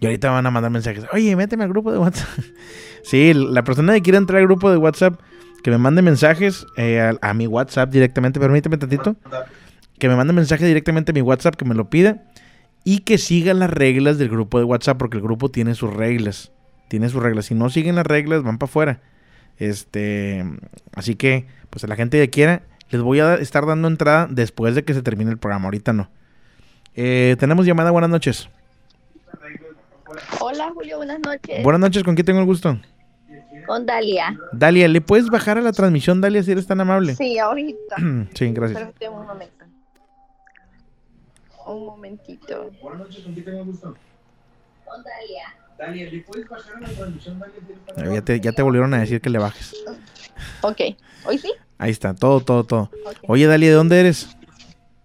Y ahorita van a mandar mensajes. Oye, méteme al grupo de WhatsApp. [laughs] sí, la persona que quiera entrar al grupo de WhatsApp, que me mande mensajes eh, a, mi WhatsApp directamente. Permíteme tantito. Que me mande mensaje directamente a mi WhatsApp, que me lo pida. Y que siga las reglas del grupo de WhatsApp, porque el grupo tiene sus reglas. Tiene sus reglas. Si no siguen las reglas, van para afuera. Este, así que, pues a la gente que quiera, les voy a estar dando entrada después de que se termine el programa. Ahorita no. Eh, tenemos llamada. Buenas noches. Hola Julio, buenas noches. Buenas noches, ¿con quién tengo el gusto? Con Dalia. Dalia, ¿le puedes bajar a la transmisión, Dalia, si eres tan amable? Sí, ahorita. [clears throat] sí, gracias. un momento. Un momentito. Buenas noches, ¿con quién tengo el gusto? Con Dalia. Dalia, ¿le puedes bajar a la transmisión, Dalia? Ya te, ya te volvieron a decir que le bajes. Ok, ¿hoy sí? Ahí está, todo, todo, todo. Oye, Dalia, ¿de dónde eres?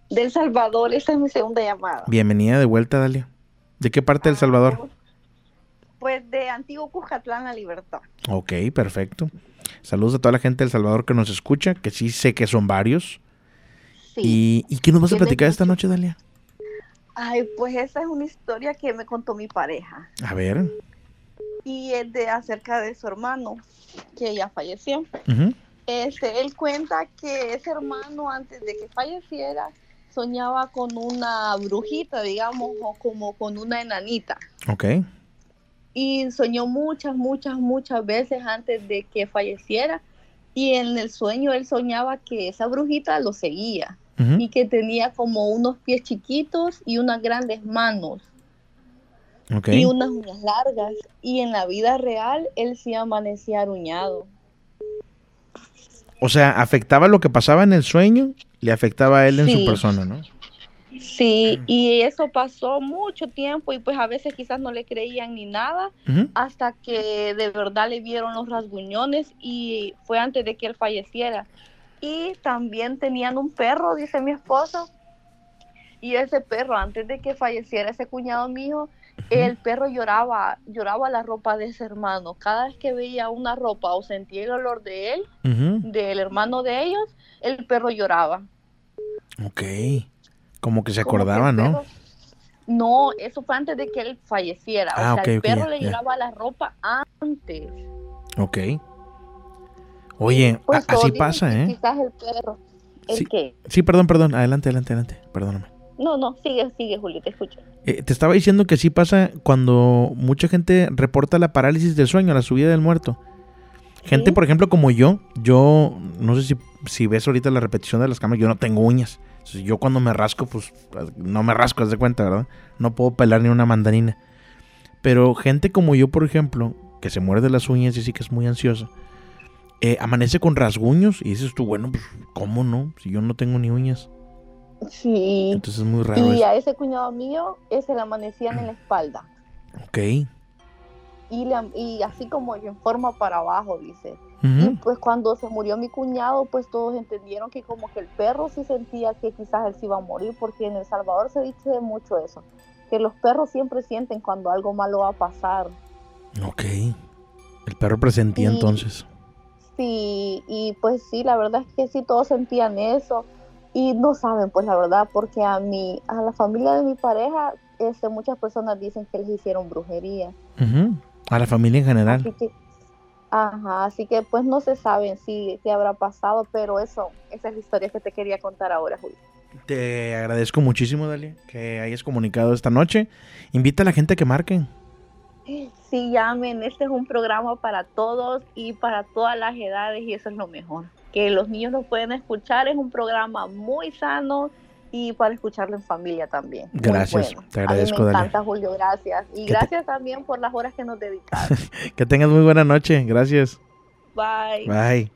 Del Salvador, esta es mi segunda llamada. Bienvenida de vuelta, Dalia. ¿De qué parte del Salvador? Pues de Antiguo Cujatlán, La Libertad. Ok, perfecto. Saludos a toda la gente del Salvador que nos escucha, que sí sé que son varios. Sí. ¿Y, qué nos vas a platicar esta noche, Dalia? Ay, pues esa es una historia que me contó mi pareja. A ver. Y es de acerca de su hermano, que ya falleció. Este, él cuenta que ese hermano, antes de que falleciera, soñaba con una brujita, digamos, o como con una enanita. Ok. Y soñó muchas, muchas, muchas veces antes de que falleciera. Y en el sueño él soñaba que esa brujita lo seguía. y que tenía como unos pies chiquitos y unas grandes manos. Y unas uñas largas. Y en la vida real él sí amanecía aruñado. O sea, afectaba lo que pasaba en el sueño, le afectaba a él en su persona, ¿no? Sí, y eso pasó mucho tiempo y pues a veces quizás no le creían ni nada hasta que de verdad le vieron los rasguñones y fue antes de que él falleciera. Y también tenían un perro, dice mi esposo, y ese perro antes de que falleciera ese cuñado mío, el perro lloraba, lloraba la ropa de ese hermano. Cada vez que veía una ropa o sentía el olor de él, del hermano de ellos, el perro lloraba. Ok. Como que se acordaba, ¿no? No, eso fue antes de que él falleciera. o ah, sea, el perro le lloraba la ropa antes. Ok. Oye, pues así pasa, ¿eh? Quizás el perro. ¿El sí, qué? Sí, perdón, perdón. Adelante, adelante, adelante. Perdóname. No, no, sigue, sigue, Juli, te escucho. Eh, te estaba diciendo que sí pasa cuando mucha gente reporta la parálisis del sueño, la subida del muerto. Gente, por ejemplo, como yo, yo no sé si, si ves ahorita la repetición de las camas, yo no tengo uñas. Yo cuando me rasco, pues no me rasco, haz de cuenta, ¿verdad? No puedo pelar ni una mandarina. Pero gente como yo, por ejemplo, que se muerde las uñas y sí que es muy ansiosa, eh, amanece con rasguños y dices tú, bueno, pues, ¿cómo no? Si yo no tengo ni uñas. Sí. Entonces es muy raro. Y a ese cuñado mío, ese le amanecían en la espalda. Ok y, y así como en forma para abajo, dice. Y pues cuando se murió mi cuñado, pues todos entendieron que como que el perro sí sentía que quizás él se iba a morir, porque en El Salvador se dice mucho eso, que los perros siempre sienten cuando algo malo va a pasar. Ok. El perro presentía entonces. Sí, y pues sí, la verdad es que sí, todos sentían eso y no saben, pues la verdad, porque a mi, a la familia de mi pareja, este, muchas personas dicen que les hicieron brujería. A la familia en general. Así que, ajá, así que pues no se sabe si, habrá pasado, pero eso, esa es la historia que te quería contar ahora, Julio. Te agradezco muchísimo, Dalia, que hayas comunicado esta noche. Invita a la gente a que marquen. Sí, llamen. Este es un programa para todos y para todas las edades y eso es lo mejor. Que los niños lo pueden escuchar. Es un programa muy sano y para escucharlo en familia también. Gracias, te agradezco. A mí me encanta, Julio, gracias. Y gracias también por las horas que nos dedicaron. [laughs] que tengas muy buena noche, gracias. Bye. Bye.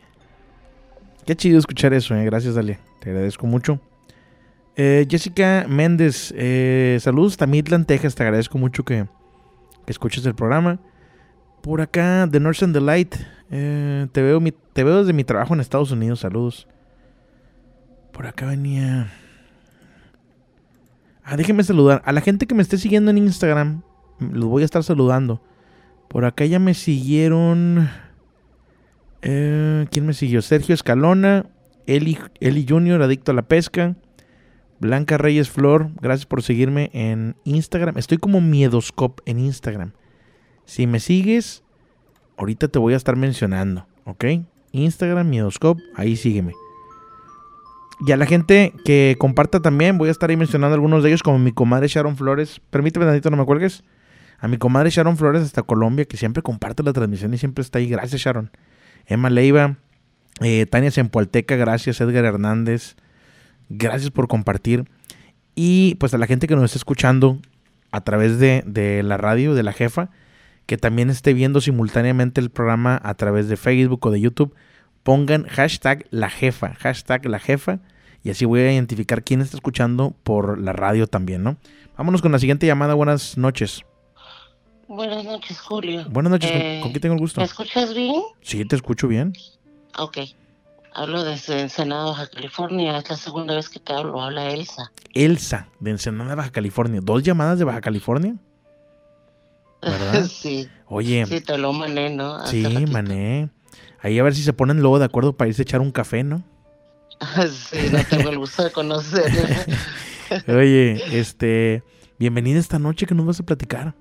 Qué chido escuchar eso, eh. gracias, Dalia. Te agradezco mucho. Eh, Jessica Méndez, eh, saludos hasta Midland, Texas. Te agradezco mucho que, que escuches el programa. Por acá, The Nurse and the Light. Eh, te, veo te veo desde mi trabajo en Estados Unidos. Saludos. Por acá venía. Ah, déjenme saludar. A la gente que me esté siguiendo en Instagram, los voy a estar saludando. Por acá ya me siguieron. Eh, ¿Quién me siguió? Sergio Escalona, Eli, Eli Junior, Adicto a la Pesca. Blanca Reyes Flor, gracias por seguirme en Instagram. Estoy como Miedoscop en Instagram. Si me sigues, ahorita te voy a estar mencionando, ¿ok? Instagram, Miedoscop, ahí sígueme. Y a la gente que comparta también, voy a estar ahí mencionando algunos de ellos, como mi comadre Sharon Flores. Permíteme, Danito, no me cuelgues. A mi comadre Sharon Flores hasta Colombia, que siempre comparte la transmisión y siempre está ahí. Gracias, Sharon. Emma Leiva, eh, Tania Zempoalteca, gracias. Edgar Hernández, gracias por compartir. Y pues a la gente que nos está escuchando a través de, de la radio, de la jefa, que también esté viendo simultáneamente el programa a través de Facebook o de YouTube pongan hashtag la jefa, hashtag la jefa, y así voy a identificar quién está escuchando por la radio también, ¿no? Vámonos con la siguiente llamada. Buenas noches. Buenas noches, Julio. Buenas noches, ¿con, eh, quién tengo el gusto? ¿Me escuchas bien? Sí, te escucho bien. Ok. Hablo desde Ensenada, Baja California. Es la segunda vez que te hablo. Habla Elsa. Elsa, de Ensenada, Baja California. ¿Dos llamadas de Baja California? ¿Verdad? [laughs] sí. Oye. Sí, te lo mané, ¿no? sí, mané. Ahí a ver si se ponen luego de acuerdo para irse a echar un café, ¿no? [laughs] sí, no tengo el gusto de conocer. [laughs] Oye, este, bienvenida esta noche que nos vas a platicar.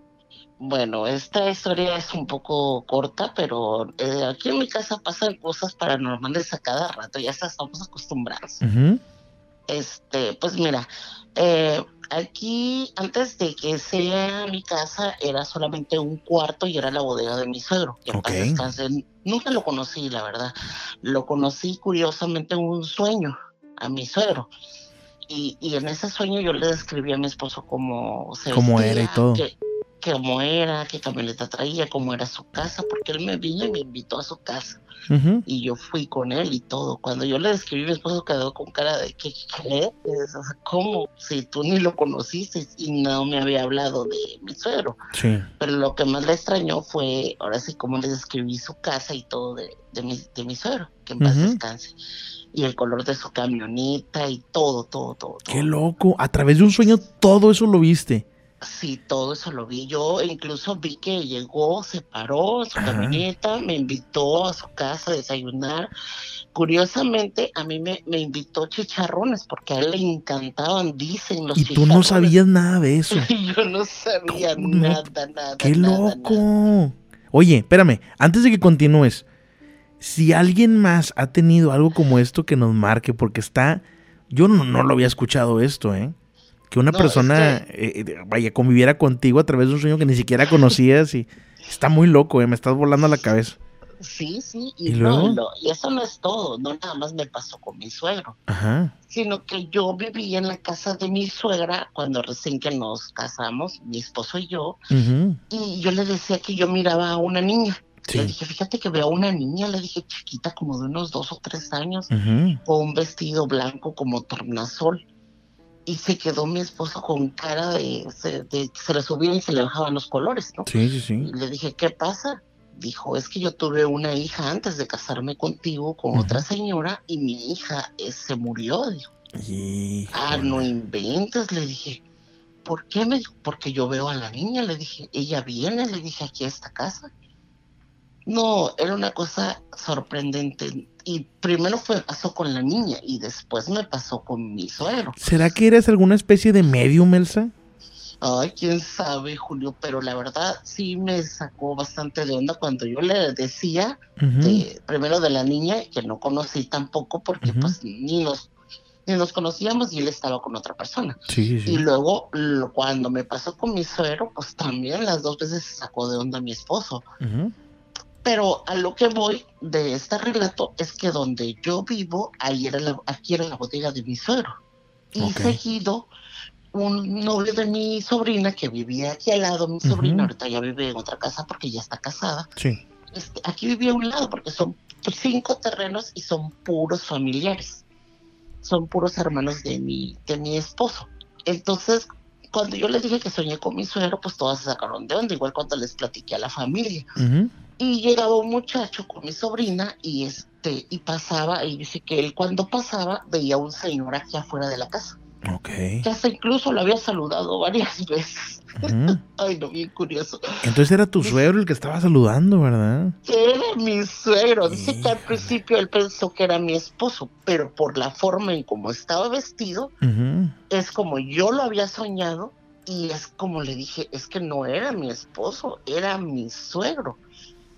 Bueno, esta historia es un poco corta, pero eh, aquí en mi casa pasan cosas paranormales a cada rato, ya estamos acostumbrados. Este, pues mira, eh, Aquí, antes de que sea mi casa, era solamente un cuarto y era la bodega de mi suegro. nunca lo conocí, la verdad. Lo conocí curiosamente en un sueño a mi suegro. y, y, en ese sueño yo le describí a mi esposo como se cómo era y todo. Que, cómo era, qué camioneta traía, cómo era su casa, porque él me vino y me invitó a su casa. Y yo fui con él y todo. Cuando yo le describí, mi esposo quedó con cara de que, ¿qué? ¿Cómo? Si tú ni lo conociste y no me había hablado de mi suegro. Sí. Pero lo que más le extrañó fue, ahora sí, cómo le describí su casa y todo de, de, mi, de mi suegro, que en paz descanse y el color de su camioneta y todo, todo, todo, Qué loco. A través de un sueño todo eso lo viste. Sí, todo eso lo vi. Yo incluso vi que llegó, se paró su camioneta, me invitó a su casa a desayunar. Curiosamente, a mí me, me invitó chicharrones porque a él le encantaban, dicen los Y tú no sabías nada de eso. [laughs] Yo no sabía nada, nada. ¡Qué loco! Oye, espérame, antes de que continúes, si alguien más ha tenido algo como esto que nos marque, porque está, yo no, no lo había escuchado esto, ¿eh? Que una persona eh, vaya conviviera contigo a través de un sueño que ni siquiera conocías y está muy loco, ¿eh? Me estás volando a la cabeza. Sí, sí, y, no, y eso no es todo, no nada más me pasó con mi suegro, Ajá. sino que yo vivía en la casa de mi suegra cuando recién que nos casamos, mi esposo y yo, y yo le decía que yo miraba a una niña. Le dije, fíjate que veo a una niña, le dije chiquita, como de unos dos o tres años, con un vestido blanco como tornasol. Y se quedó mi esposo con cara de, se, se le subían y se le bajaban los colores, ¿no? Sí, sí, sí. Y le dije, ¿qué pasa? Dijo, es que yo tuve una hija antes de casarme contigo con otra señora y mi hija eh, se murió, dijo. Ah, no inventes, le dije. ¿Por qué? Me dijo, porque yo veo a la niña, le dije, ella viene, le dije, aquí a esta casa. No, era una cosa sorprendente. Y primero fue pasó con la niña y después me pasó con mi suegro. ¿Será que eres alguna especie de medium, Elsa? Ay, quién sabe, Julio, pero la verdad sí me sacó bastante de onda cuando yo le decía, primero de la niña, que no conocí tampoco porque pues ni nos, ni nos conocíamos y él estaba con otra persona. Sí, sí. Y luego cuando me pasó con mi suegro, pues también las dos veces sacó de onda a mi esposo. Pero a lo que voy de este relato es que donde yo vivo, ahí era la, aquí era la bodega de mi suegro. Y seguido, un novio de mi sobrina que vivía aquí al lado, mi sobrina ahorita ya vive en otra casa porque ya está casada. Sí. Este, aquí vivía a un lado porque son cinco terrenos y son puros familiares. Son puros hermanos de mi, de mi esposo. Entonces, cuando yo les dije que soñé con mi suegro, pues todas se sacaron de onda, igual cuando les platiqué a la familia. Y llegaba un muchacho con mi sobrina y este y pasaba y dice que él cuando pasaba veía a un señor aquí afuera de la casa. Ok. Que hasta incluso lo había saludado varias [laughs] veces. Ay, no, bien curioso. Entonces era tu suegro el que estaba saludando, ¿verdad? Era mi suegro. Dice que al principio él pensó que era mi esposo, pero por la forma en cómo estaba vestido, es como yo lo había soñado y es como le dije, es que no era mi esposo, era mi suegro.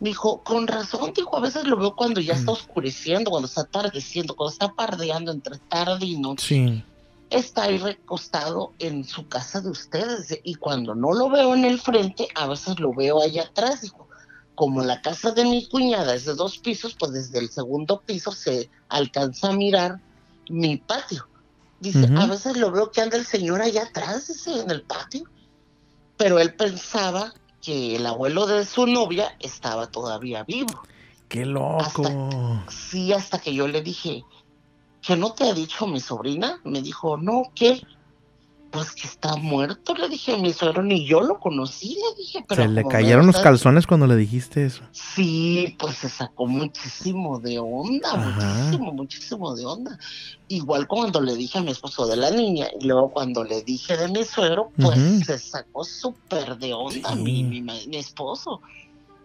Me dijo, con razón, dijo, a veces lo veo cuando ya está oscureciendo, cuando está atardeciendo, cuando está pardeando entre tarde y noche. Sí. Está ahí recostado en su casa de ustedes y cuando no lo veo en el frente, a veces lo veo allá atrás, dijo. Como la casa de mi cuñada es de dos pisos, pues desde el segundo piso se alcanza a mirar mi patio. Dice, a veces lo veo que anda el señor allá atrás, dice, en el patio. Pero él pensaba que el abuelo de su novia estaba todavía vivo. ¡Qué loco! sí, hasta que yo le dije, ¿que no te ha dicho mi sobrina? Me dijo, no, ¿qué? Pues que está muerto, le dije a mi suegro, ni yo lo conocí, le dije. Pero ¿Se le cayeron los calzones cuando le dijiste eso? Sí, pues se sacó muchísimo de onda, muchísimo, muchísimo de onda. Igual cuando le dije a mi esposo de la niña y luego cuando le dije de mi suegro, pues se sacó súper de onda mi, mi, mi esposo.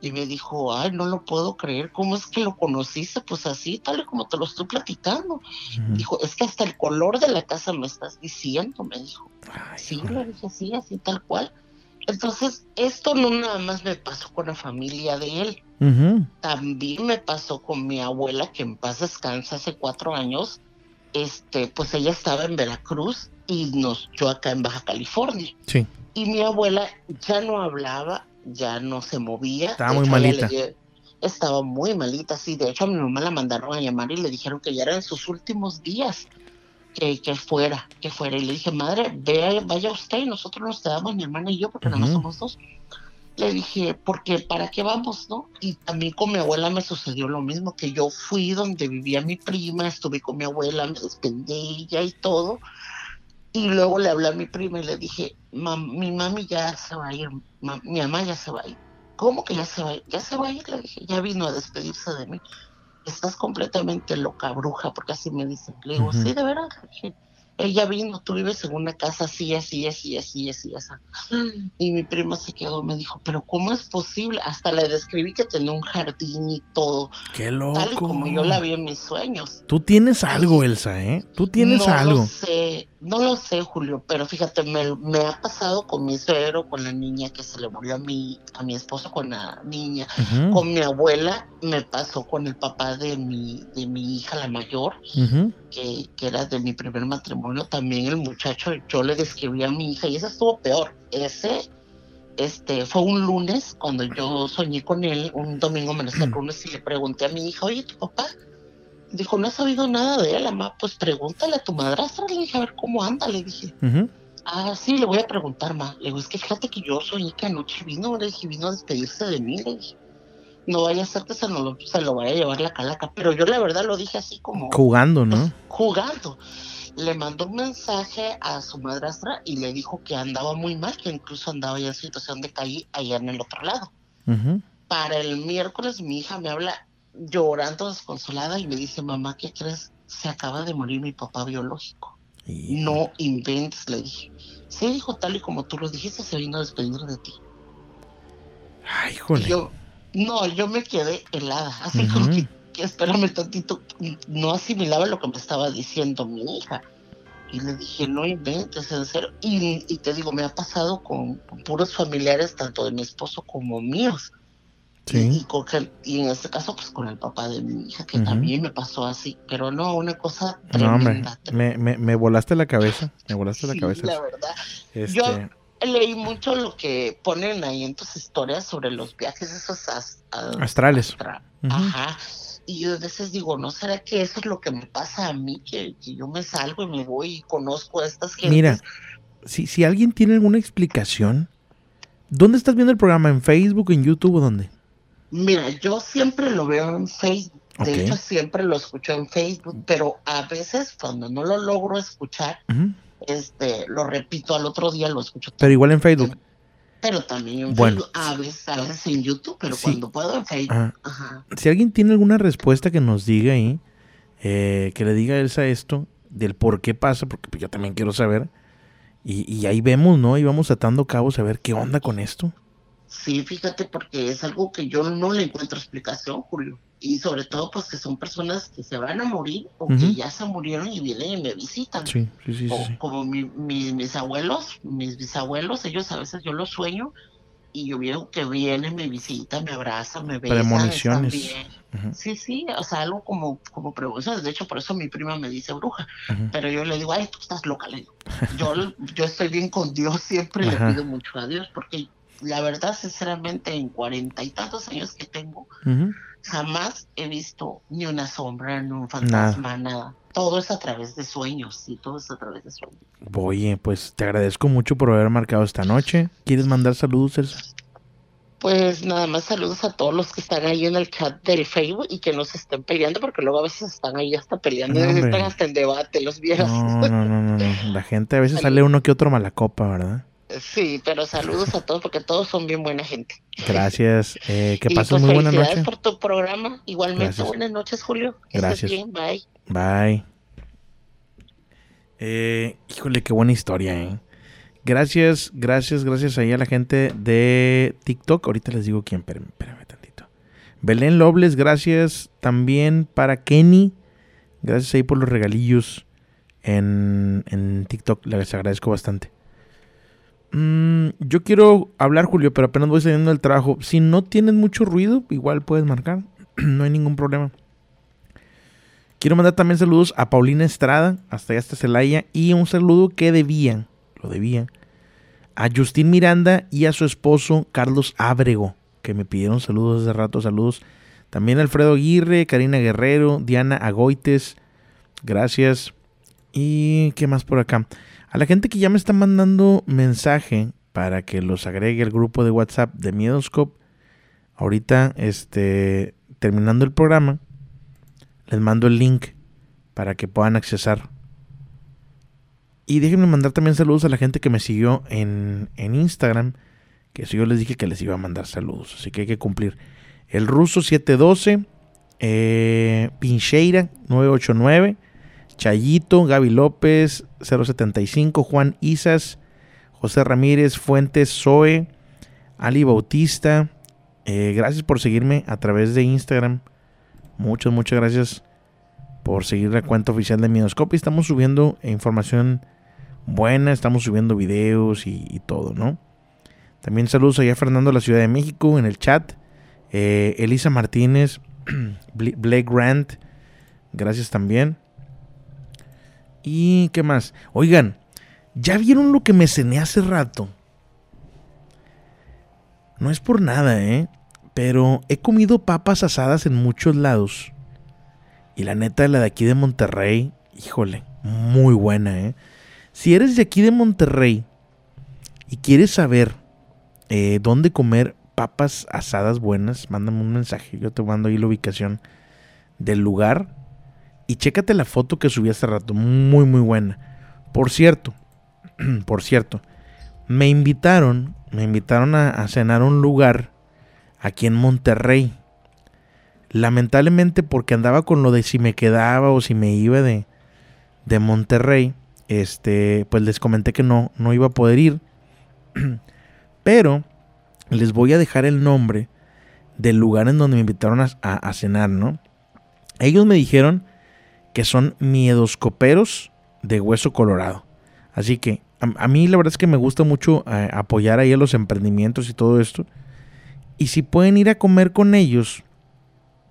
Y me dijo, ay, no lo puedo creer, ¿cómo es que lo conociste? Pues así, tal y como te lo estoy platicando. Dijo, es que hasta el color de la casa me estás diciendo, me dijo. sí, le dije, sí, así tal cual. Entonces, esto no nada más me pasó con la familia de él, también me pasó con mi abuela, que en paz descansa hace cuatro años. Este, pues ella estaba en Veracruz y nos, yo acá en Baja California. Sí. Y mi abuela ya no hablaba, ya no se movía. Estaba muy malita. estaba muy malita, sí. De hecho, a mi mamá la mandaron a llamar y le dijeron que ya eran sus últimos días. que, que, fuera, que fuera. Y le dije, madre, vea, vaya usted y nosotros nos quedamos, mi hermana y yo, porque nada más somos dos. Le dije, porque ¿para qué vamos, no? Y también con mi abuela me sucedió lo mismo, que yo fui donde vivía mi prima, estuve con mi abuela, me despedí de ella y todo. Y luego le hablé a mi prima y le dije, mi mami ya se va a ir, mi mamá ya se va a ir. ¿Cómo que ya se va a ir? Ya se va a ir, le dije, ya vino a despedirse de mí. Estás completamente loca, bruja, porque así me dicen. Le digo, sí, de verdad ella vino, tú vives en una casa así, así, así, así, así, así. Y mi prima se quedó, me dijo, pero ¿cómo es posible? Hasta le describí que tenía un jardín y todo. Qué loco. Tal y como yo la vi en mis sueños. Tú tienes algo, Elsa, ¿eh? Tú tienes algo. No sé, no lo sé, Julio, pero fíjate, me, me, ha pasado con mi suegro, con la niña que se le murió a mi, a mi esposo con la niña, con mi abuela, me pasó con el papá de mi, de mi hija, la mayor, que, que, era de mi primer matrimonio, también el muchacho, yo le describí a mi hija y ese estuvo peor. Ese este, fue un lunes cuando yo soñé con él, un domingo me lo lunes y le pregunté a mi hija, oye, ¿tu papá? Dijo, no has sabido nada de él, mamá. Pues pregúntale a tu madrastra. Le dije, a ver cómo anda, le dije. Ah, sí, le voy a preguntar, ma. Le digo, es que fíjate que yo soñé que anoche vino, le dije, vino a despedirse de mí, le dije. No vaya a ser que se, lo, se lo vaya a llevar la calaca. Pero yo la verdad lo dije así como... Jugando, ¿no? Pues, jugando. Le mandó un mensaje a su madrastra y le dijo que andaba muy mal, que incluso andaba ya en situación de calle allá en el otro lado. Para el miércoles mi hija me habla llorando desconsolada y me dice, mamá, ¿qué crees? Se acaba de morir mi papá biológico. No inventes, le dije. Sí, dijo tal y como tú lo dijiste, se vino a despedir de ti. Ay, joder. Yo, no, yo me quedé helada, así como que, espérame tantito, no asimilaba lo que me estaba diciendo mi hija. Y le dije, no inventes, en serio. Y, te digo, me ha pasado con puros familiares, tanto de mi esposo como míos y, y, en este caso, pues con el papá de mi hija, que también me pasó así, pero no, una cosa tremenda. No, me, me, me, volaste la cabeza, me [laughs] volaste la cabeza. La verdad. Yo este leí mucho lo que ponen ahí en tus historias sobre los viajes esos astrales. Ajá. Y yo a veces digo, ¿no será que eso es lo que me pasa a mí? Que, que yo me salgo y me voy y conozco a estas gentes. Mira, si, si alguien tiene alguna explicación, ¿dónde estás viendo el programa? ¿En Facebook, en YouTube o dónde? Mira, yo siempre lo veo en Facebook. De hecho, siempre lo escucho en Facebook, pero a veces cuando no lo logro escuchar, este, lo repito al otro día, lo escucho. Pero igual en Facebook. Pero también en Facebook, a veces, a veces en YouTube, pero cuando puedo en Facebook. Si alguien tiene alguna respuesta que nos diga ahí, eh, que le diga a Elsa esto, del por qué pasa, porque yo también quiero saber. Y, y ahí vemos, ¿no? Y vamos atando cabos a ver qué onda con esto. Sí, fíjate, porque es algo que yo no le encuentro explicación, Julio. Y sobre todo, pues que son personas que se van a morir o que ya se murieron y vienen y me visitan. Sí, sí, sí. Como mis abuelos, mis bisabuelos, ellos a veces yo los sueño y yo veo que vienen, me visitan, me abrazan, me besan. Premoniciones. Sí, sí, o sea, algo como, como De hecho, por eso mi prima me dice bruja. Pero yo le digo, ay, tú estás loca, le digo. Yo, yo estoy bien con Dios, siempre le pido mucho a Dios porque la verdad, sinceramente, en cuarenta y tantos años que tengo, jamás he visto ni una sombra, ni un fantasma, nada. Todo es a través de sueños, sí, todo es a través de sueños. Oye, pues te agradezco mucho por haber marcado esta noche. ¿Quieres mandar saludos, Elsa? Pues nada más saludos a todos los que están ahí en el chat del Facebook y que no se estén peleando, porque luego a veces están ahí hasta peleando, están hasta en debate los viejos. No, no, no, no, [laughs] La gente a veces sale uno que otro mala copa, ¿verdad? Sí, pero saludos a todos porque todos son bien buena gente. Gracias. Eh, que pases pues muy buena noche. por tu programa. Igualmente, buenas noches, Julio. Gracias. Bien. Bye. Bye. Eh, híjole, qué buena historia, ¿eh? Gracias, gracias, gracias ahí a la gente de TikTok. Ahorita les digo quién, espérame, espérame tantito. Belén Lobles, gracias también para Kenny. Gracias ahí por los regalillos en, en TikTok. Les agradezco bastante. Mm, yo quiero hablar, Julio, pero apenas voy saliendo del trabajo. Si no tienes mucho ruido, igual puedes marcar. [clears throat] no hay ningún problema. Quiero mandar también saludos a Paulina Estrada, hasta allá hasta Celaya, y un saludo que debían, lo debía, a Justín Miranda y a su esposo Carlos Ábrego, que me pidieron saludos hace rato, saludos. También Alfredo Aguirre, Karina Guerrero, Diana Agoites, gracias. ¿Y qué más por acá? A la gente que ya me está mandando mensaje para que los agregue al grupo de WhatsApp de Miedoscope, ahorita, este, terminando el programa, les mando el link para que puedan accesar. Y déjenme mandar también saludos a la gente que me siguió en, en Instagram, que eso yo les dije que les iba a mandar saludos, así que hay que cumplir. El ruso 712, eh, Pincheira 989, Chayito, Gaby López 075, Juan Isas, José Ramírez, Fuentes, Zoe, Ali Bautista. Eh, gracias por seguirme a través de Instagram. Muchas, muchas gracias por seguir la cuenta oficial de Minoscopy. Estamos subiendo información buena, estamos subiendo videos y, todo, ¿no? También saludos allá a Fernando de la Ciudad de México en el chat. Eh, Elisa Martínez, [clears throat] Blake Grant, gracias también. ¿Y qué más? Oigan, ¿ya vieron lo que me cené hace rato? No es por nada, ¿eh? Pero he comido papas asadas en muchos lados. Y la neta, la de aquí de Monterrey, híjole, muy buena, ¿eh? Si eres de aquí de Monterrey y quieres saber eh, dónde comer papas asadas buenas, mándame un mensaje. Yo te mando ahí la ubicación del lugar y chécate la foto que subí hace rato, muy muy buena. Por cierto, [clears throat] por cierto, me invitaron, me invitaron a, cenar a un lugar aquí en Monterrey. Lamentablemente porque andaba con lo de si me quedaba o si me iba de, de Monterrey, este, pues les comenté que no, no iba a poder ir. [clears throat] Pero les voy a dejar el nombre del lugar en donde me invitaron a, a cenar, ¿no? Ellos me dijeron que son miedoscoperos de hueso colorado. Así que a, mí la verdad es que me gusta mucho eh, apoyar ahí a los emprendimientos y todo esto. Y si pueden ir a comer con ellos,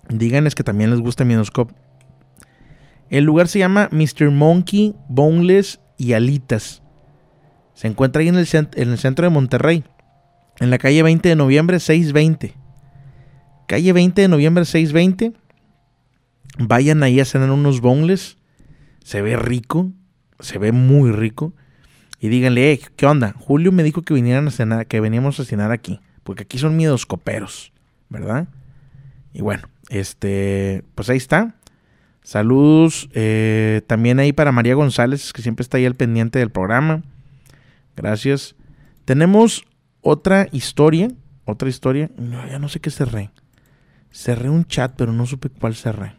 díganles que también les gusta Miedoscope. El lugar se llama Mr. Monkey, Boneless y Alitas. Se encuentra ahí en el, en el centro de Monterrey. En la calle 20 de noviembre 620. Calle 20 de noviembre 620 Vayan ahí a cenar unos boneless. Se ve rico. Se ve muy rico. Y díganle, eh, ¿qué onda? Julio me dijo que vinieran a cenar, que veníamos a cenar aquí. Porque aquí son miedos coperos. ¿Verdad? Y bueno, este, pues ahí está. Saludos eh, también ahí para María González, que siempre está ahí al pendiente del programa. Gracias. Tenemos otra historia. Otra historia. No, ya no sé qué cerré. Cerré un chat, pero no supe cuál cerré.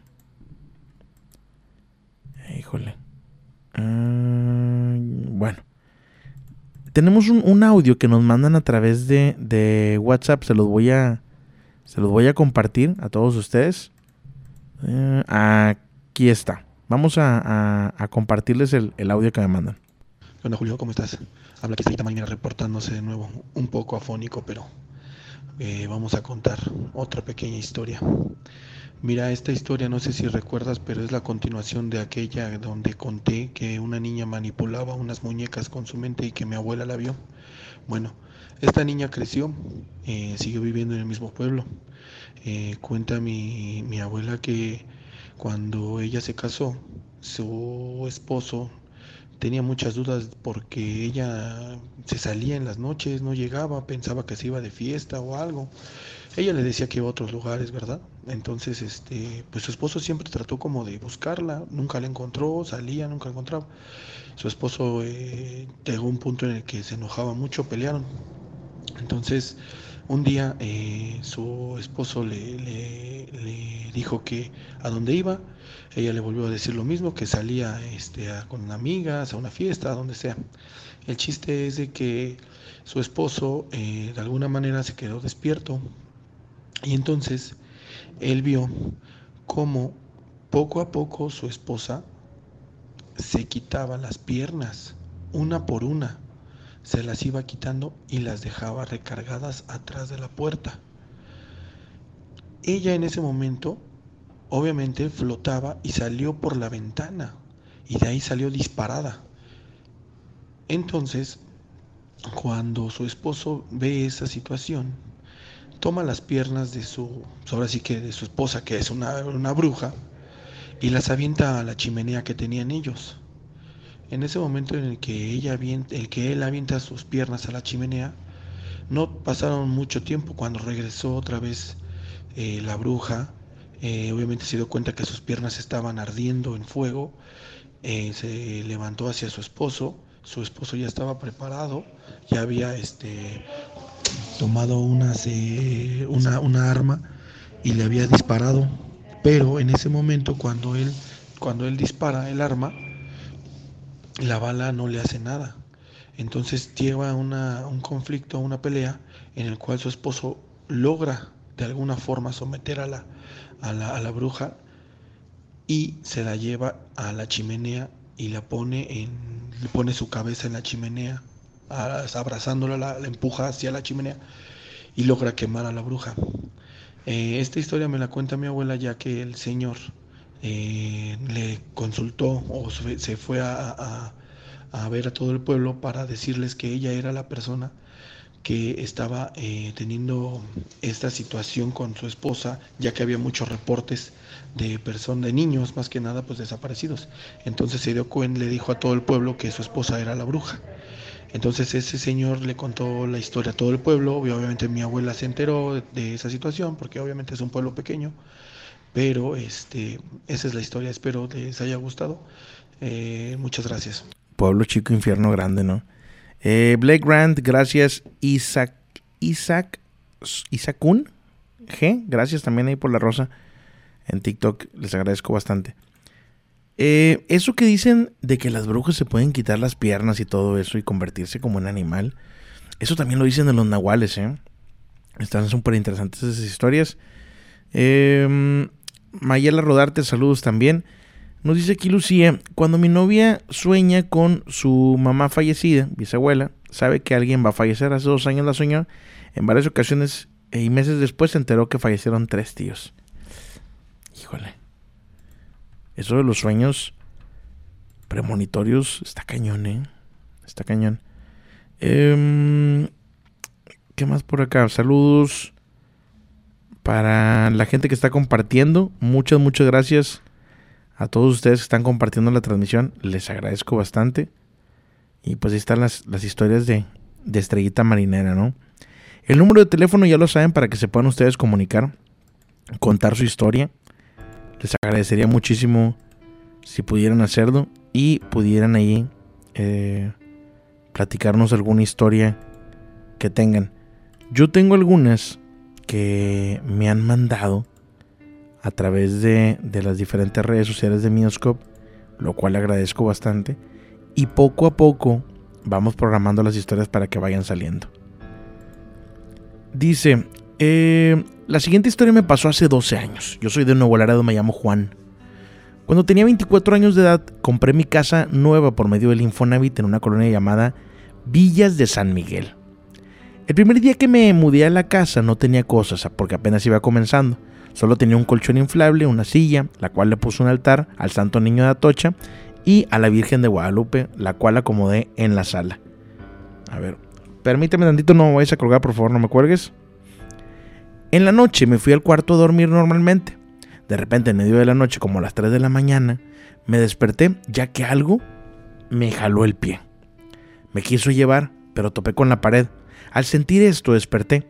Híjole. Ah, bueno. Tenemos un, audio que nos mandan a través de, WhatsApp. Se los voy a. Se los voy a compartir a todos ustedes. Eh, aquí está. Vamos a, compartirles el, audio que me mandan. Hola Julio, ¿cómo estás? Habla que está mañana reportándose de nuevo. Un poco afónico, pero eh, vamos a contar otra pequeña historia. Mira, esta historia no sé si recuerdas, pero es la continuación de aquella donde conté que una niña manipulaba unas muñecas con su mente y que mi abuela la vio. Bueno, esta niña creció, eh, siguió viviendo en el mismo pueblo. Eh, cuenta mi, mi abuela que cuando ella se casó, su esposo tenía muchas dudas porque ella se salía en las noches, no llegaba, pensaba que se iba de fiesta o algo. Ella le decía que iba a otros lugares, ¿verdad? Entonces, este, pues su esposo siempre trató como de buscarla, nunca la encontró, salía, nunca la encontraba. Su esposo eh, llegó a un punto en el que se enojaba mucho, pelearon. Entonces, un día eh, su esposo le, dijo que a dónde iba, ella le volvió a decir lo mismo, que salía este, con amigas, a una fiesta, a donde sea. El chiste es de que su esposo eh, de alguna manera se quedó despierto, y entonces él vio cómo poco a poco su esposa se quitaba las piernas, una por una, se las iba quitando y las dejaba recargadas atrás de la puerta. Ella en ese momento obviamente flotaba y salió por la ventana y de ahí salió disparada. Entonces, cuando su esposo ve esa situación, toma las piernas de su, ahora sí que de su esposa, que es una, bruja, y las avienta a la chimenea que tenían ellos. En ese momento en el que ella el que él avienta sus piernas a la chimenea, no pasaron mucho tiempo cuando regresó otra vez eh, la bruja. Eh, obviamente se dio cuenta que sus piernas estaban ardiendo en fuego. Eh, se levantó hacia su esposo. Su esposo ya estaba preparado, ya había este, tomado una, una arma y le había disparado. Pero en ese momento, cuando él, cuando él dispara el arma, la bala no le hace nada. Entonces lleva una, un conflicto, una pelea en el cual su esposo logra de alguna forma someter a la, a la, a la bruja y se la lleva a la chimenea y la pone en, pone su cabeza en la chimenea, abrazándola, la, la empuja hacia la chimenea y logra quemar a la bruja. Eh, esta historia me la cuenta mi abuela ya que el señor eh, le consultó o se fue a, a ver a todo el pueblo para decirles que ella era la persona que estaba eh, teniendo esta situación con su esposa, ya que había muchos reportes de personas, de niños más que nada, pues desaparecidos. Entonces se dio cuenta, le dijo a todo el pueblo que su esposa era la bruja. Entonces ese señor le contó la historia a todo el pueblo, obviamente mi abuela se enteró de, esa situación, porque obviamente es un pueblo pequeño, pero este, esa es la historia, espero les haya gustado. Eh, muchas gracias. Pueblo chico, infierno grande, ¿no? Eh, Blake Grant, gracias. Isaac, Isaac, Isaacun G, gracias también ahí por la rosa en TikTok, les agradezco bastante. Eh, eso que dicen de que las brujas se pueden quitar las piernas y todo eso y convertirse como un animal, eso también lo dicen de los nahuales, ¿eh? Están súper interesantes esas historias. Eh, Mayela Rodarte, saludos también. Nos dice aquí Lucía, cuando mi novia sueña con su mamá fallecida, bisabuela, sabe que alguien va a fallecer, hace dos años la soñó, en varias ocasiones y meses después se enteró que fallecieron tres tíos. Híjole. Eso de los sueños premonitorios está cañón, ¿eh? Está cañón. Em, ¿Qué más por acá? Saludos para la gente que está compartiendo. Muchas, muchas gracias a todos ustedes que están compartiendo la transmisión, les agradezco bastante. Y pues ahí están las, historias de, de Estrellita Marinera, ¿no? El número de teléfono ya lo saben para que se puedan ustedes comunicar, contar su historia. Les agradecería muchísimo si pudieran hacerlo y pudieran ahí eh, platicarnos alguna historia que tengan. Yo tengo algunas que me han mandado a través de, las diferentes redes sociales de Minoscope, lo cual agradezco bastante. Y poco a poco vamos programando las historias para que vayan saliendo. Dice, eh, la siguiente historia me pasó hace 12 años. Yo soy de Nuevo Laredo, me llamo Juan. Cuando tenía 24 años de edad, compré mi casa nueva por medio del Infonavit en una colonia llamada Villas de San Miguel. El primer día que me mudé a la casa no tenía cosas porque apenas iba comenzando. Solo tenía un colchón inflable, una silla, la cual le puse un altar al Santo Niño de Atocha y a la Virgen de Guadalupe, la cual acomodé en la sala. A ver, permíteme tantito, no me vayas a colgar, por favor, no me cuelgues. En la noche me fui al cuarto a dormir normalmente. De repente, en medio de la noche, como a las 3 de la mañana, me desperté ya que algo me jaló el pie. Me quiso llevar, pero topé con la pared. Al sentir esto desperté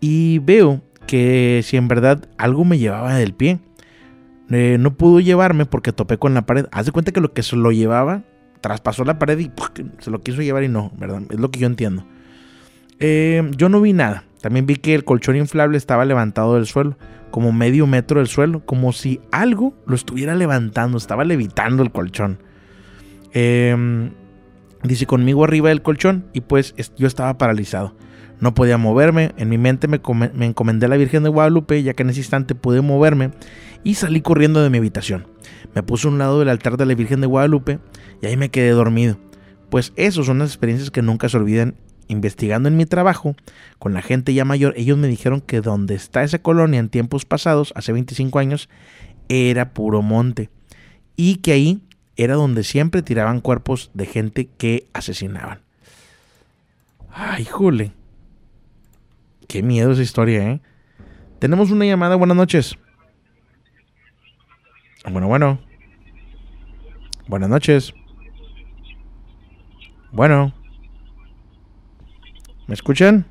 y veo que si en verdad algo me llevaba del pie. Eh, no pudo llevarme porque topé con la pared. Haz de cuenta que lo que se lo llevaba traspasó la pared y se lo quiso llevar y no, ¿verdad? Es lo que yo entiendo. Eh, yo no vi nada. También vi que el colchón inflable estaba levantado del suelo, como medio metro del suelo, como si algo lo estuviera levantando, estaba levitando el colchón. Em, dice conmigo arriba del colchón y pues yo estaba paralizado. No podía moverme, en mi mente me, encomendé a la Virgen de Guadalupe, ya que en ese instante pude moverme y salí corriendo de mi habitación. Me puse a un lado del altar de la Virgen de Guadalupe y ahí me quedé dormido. Pues esas son las experiencias que nunca se olvidan. Investigando en mi trabajo con la gente ya mayor, ellos me dijeron que donde está esa colonia en tiempos pasados, hace 25 años, era puro monte. Y que ahí era donde siempre tiraban cuerpos de gente que asesinaban. Ay, jole. Qué miedo esa historia, ¿eh? Tenemos una llamada, buenas noches. Bueno, bueno. Buenas noches. Bueno. ¿Me escuchan?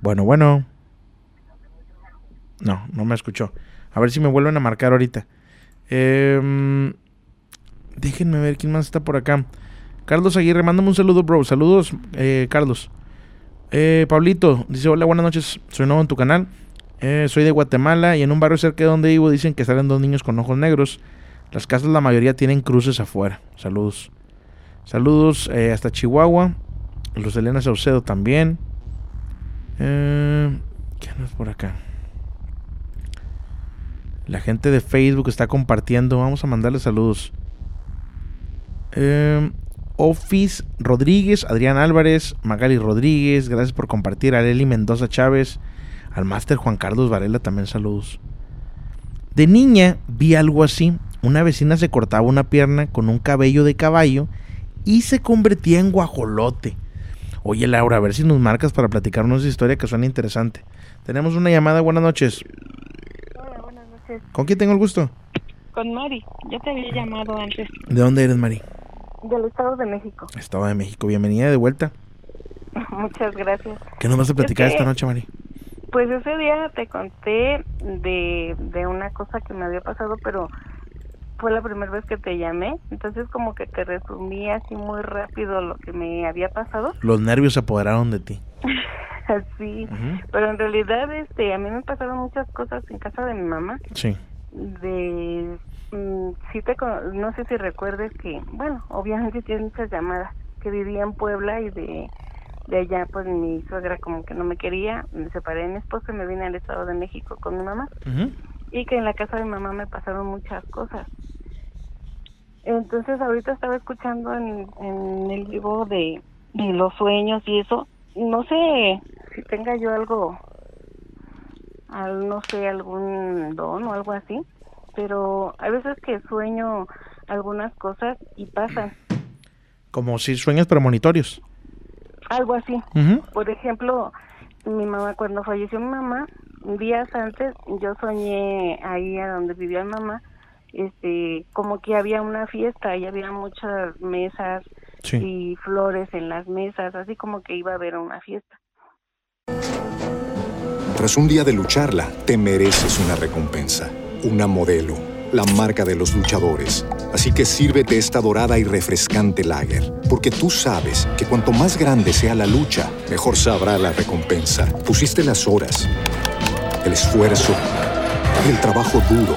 Bueno, bueno. No, no me escuchó. A ver si me vuelven a marcar ahorita. Em, déjenme ver quién más está por acá. Carlos Aguirre, mándame un saludo, bro. Saludos, eh, Carlos. Eh, Pablito, dice, hola, buenas noches. Soy nuevo en tu canal. Eh, soy de Guatemala y en un barrio cerca de donde vivo dicen que salen dos niños con ojos negros. Las casas la mayoría tienen cruces afuera. Saludos. Saludos eh, hasta Chihuahua. De Elena Saucedo también. Eh, ¿Qué es por acá? La gente de Facebook está compartiendo. Vamos a mandarle saludos. Eh, Office Rodríguez, Adrián Álvarez, Magali Rodríguez, gracias por compartir. A Leli Mendoza Chávez, al máster Juan Carlos Varela también saludos. De niña vi algo así. Una vecina se cortaba una pierna con un cabello de caballo y se convertía en guajolote. Oye Laura, a ver si nos marcas para platicarnos esa historia que suena interesante. Tenemos una llamada, buenas noches. Hola, buenas noches. ¿Con quién tengo el gusto? Con Mari. Yo te había llamado antes. ¿De dónde eres, Mari? Del Estado de México. Estado de México. Bienvenida de vuelta. [laughs] Muchas gracias. ¿Qué nos vas a platicar esta noche, Mari? Pues ese día te conté de, de una cosa que me había pasado, pero fue la primera vez que te llamé. Entonces como que te resumí así muy rápido lo que me había pasado. Los nervios se apoderaron de ti. [laughs] Así. Pero en realidad este a mí me pasaron muchas cosas en casa de mi mamá. Sí. de mm, sí te no sé si recuerdes que bueno obviamente tienes muchas llamadas que vivía en Puebla y de de allá pues mi suegra como que no me quería me separé de mi esposo y me vine al Estado de México con mi mamá y que en la casa de mi mamá me pasaron muchas cosas entonces ahorita estaba escuchando en, en el vivo de, de los sueños y eso no sé si tenga yo algo al, no sé, algún don o algo así, pero hay veces que sueño algunas cosas y pasan, Como si sueños premonitorios. algo así. Ujú. Por ejemplo, mi mamá, cuando falleció mi mamá, días antes yo soñé ahí a donde vivía mi mamá, este, como que había una fiesta y había muchas mesas Sí. y flores en las mesas, así como que iba a haber una fiesta. Tras un día de lucharla, te mereces una recompensa, una modelo, la marca de los luchadores. Así que sírvete esta dorada y refrescante lager, porque tú sabes que cuanto más grande sea la lucha, mejor sabrá la recompensa. Pusiste las horas, el esfuerzo, el trabajo duro.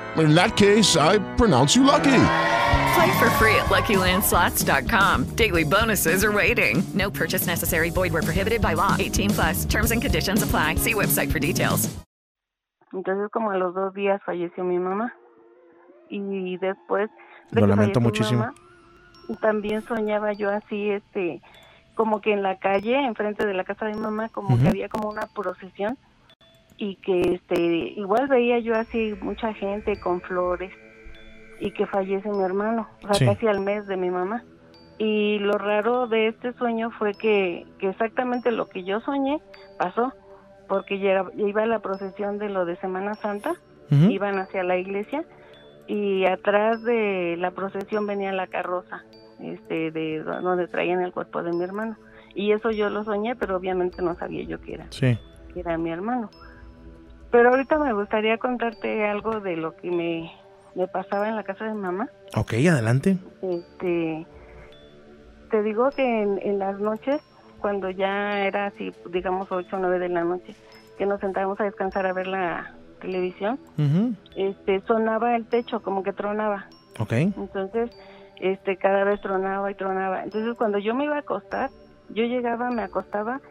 In that case, I pronounce you lucky. Play for free at LuckyLandSlots.com. Daily bonuses are waiting. No purchase necessary. Void where prohibited by law. 18 plus. Terms and conditions apply. See website for details. Entonces como a los dos días falleció mi mamá y después de Lo que lamento muchísimo. mamá, también soñaba yo así, este, como que en la calle, enfrente de la casa de mi mamá, como que había como una procesión y que, este, igual veía yo así mucha gente con flores y que fallece mi hermano, o sea, Sí. casi al mes de mi mamá. Y lo raro de este sueño fue que, que exactamente lo que yo soñé pasó, porque ya ya iba a la procesión de lo de Semana Santa, iban hacia la iglesia y atrás de la procesión venía la carroza, este, de do- donde traían el cuerpo de mi hermano. Y eso yo lo soñé, pero obviamente no sabía yo que era, Sí. que era mi hermano. Pero ahorita me gustaría contarte algo de lo que me, me pasaba en la casa de mi mamá. Ok, adelante. Este, te digo que en, en las noches, cuando ya era así, digamos 8 o 9 de la noche, que nos sentábamos a descansar a ver la televisión, este, sonaba el techo, como que tronaba. Ok. Entonces, este, cada vez tronaba y tronaba. Entonces, cuando yo me iba a acostar, yo llegaba, me acostaba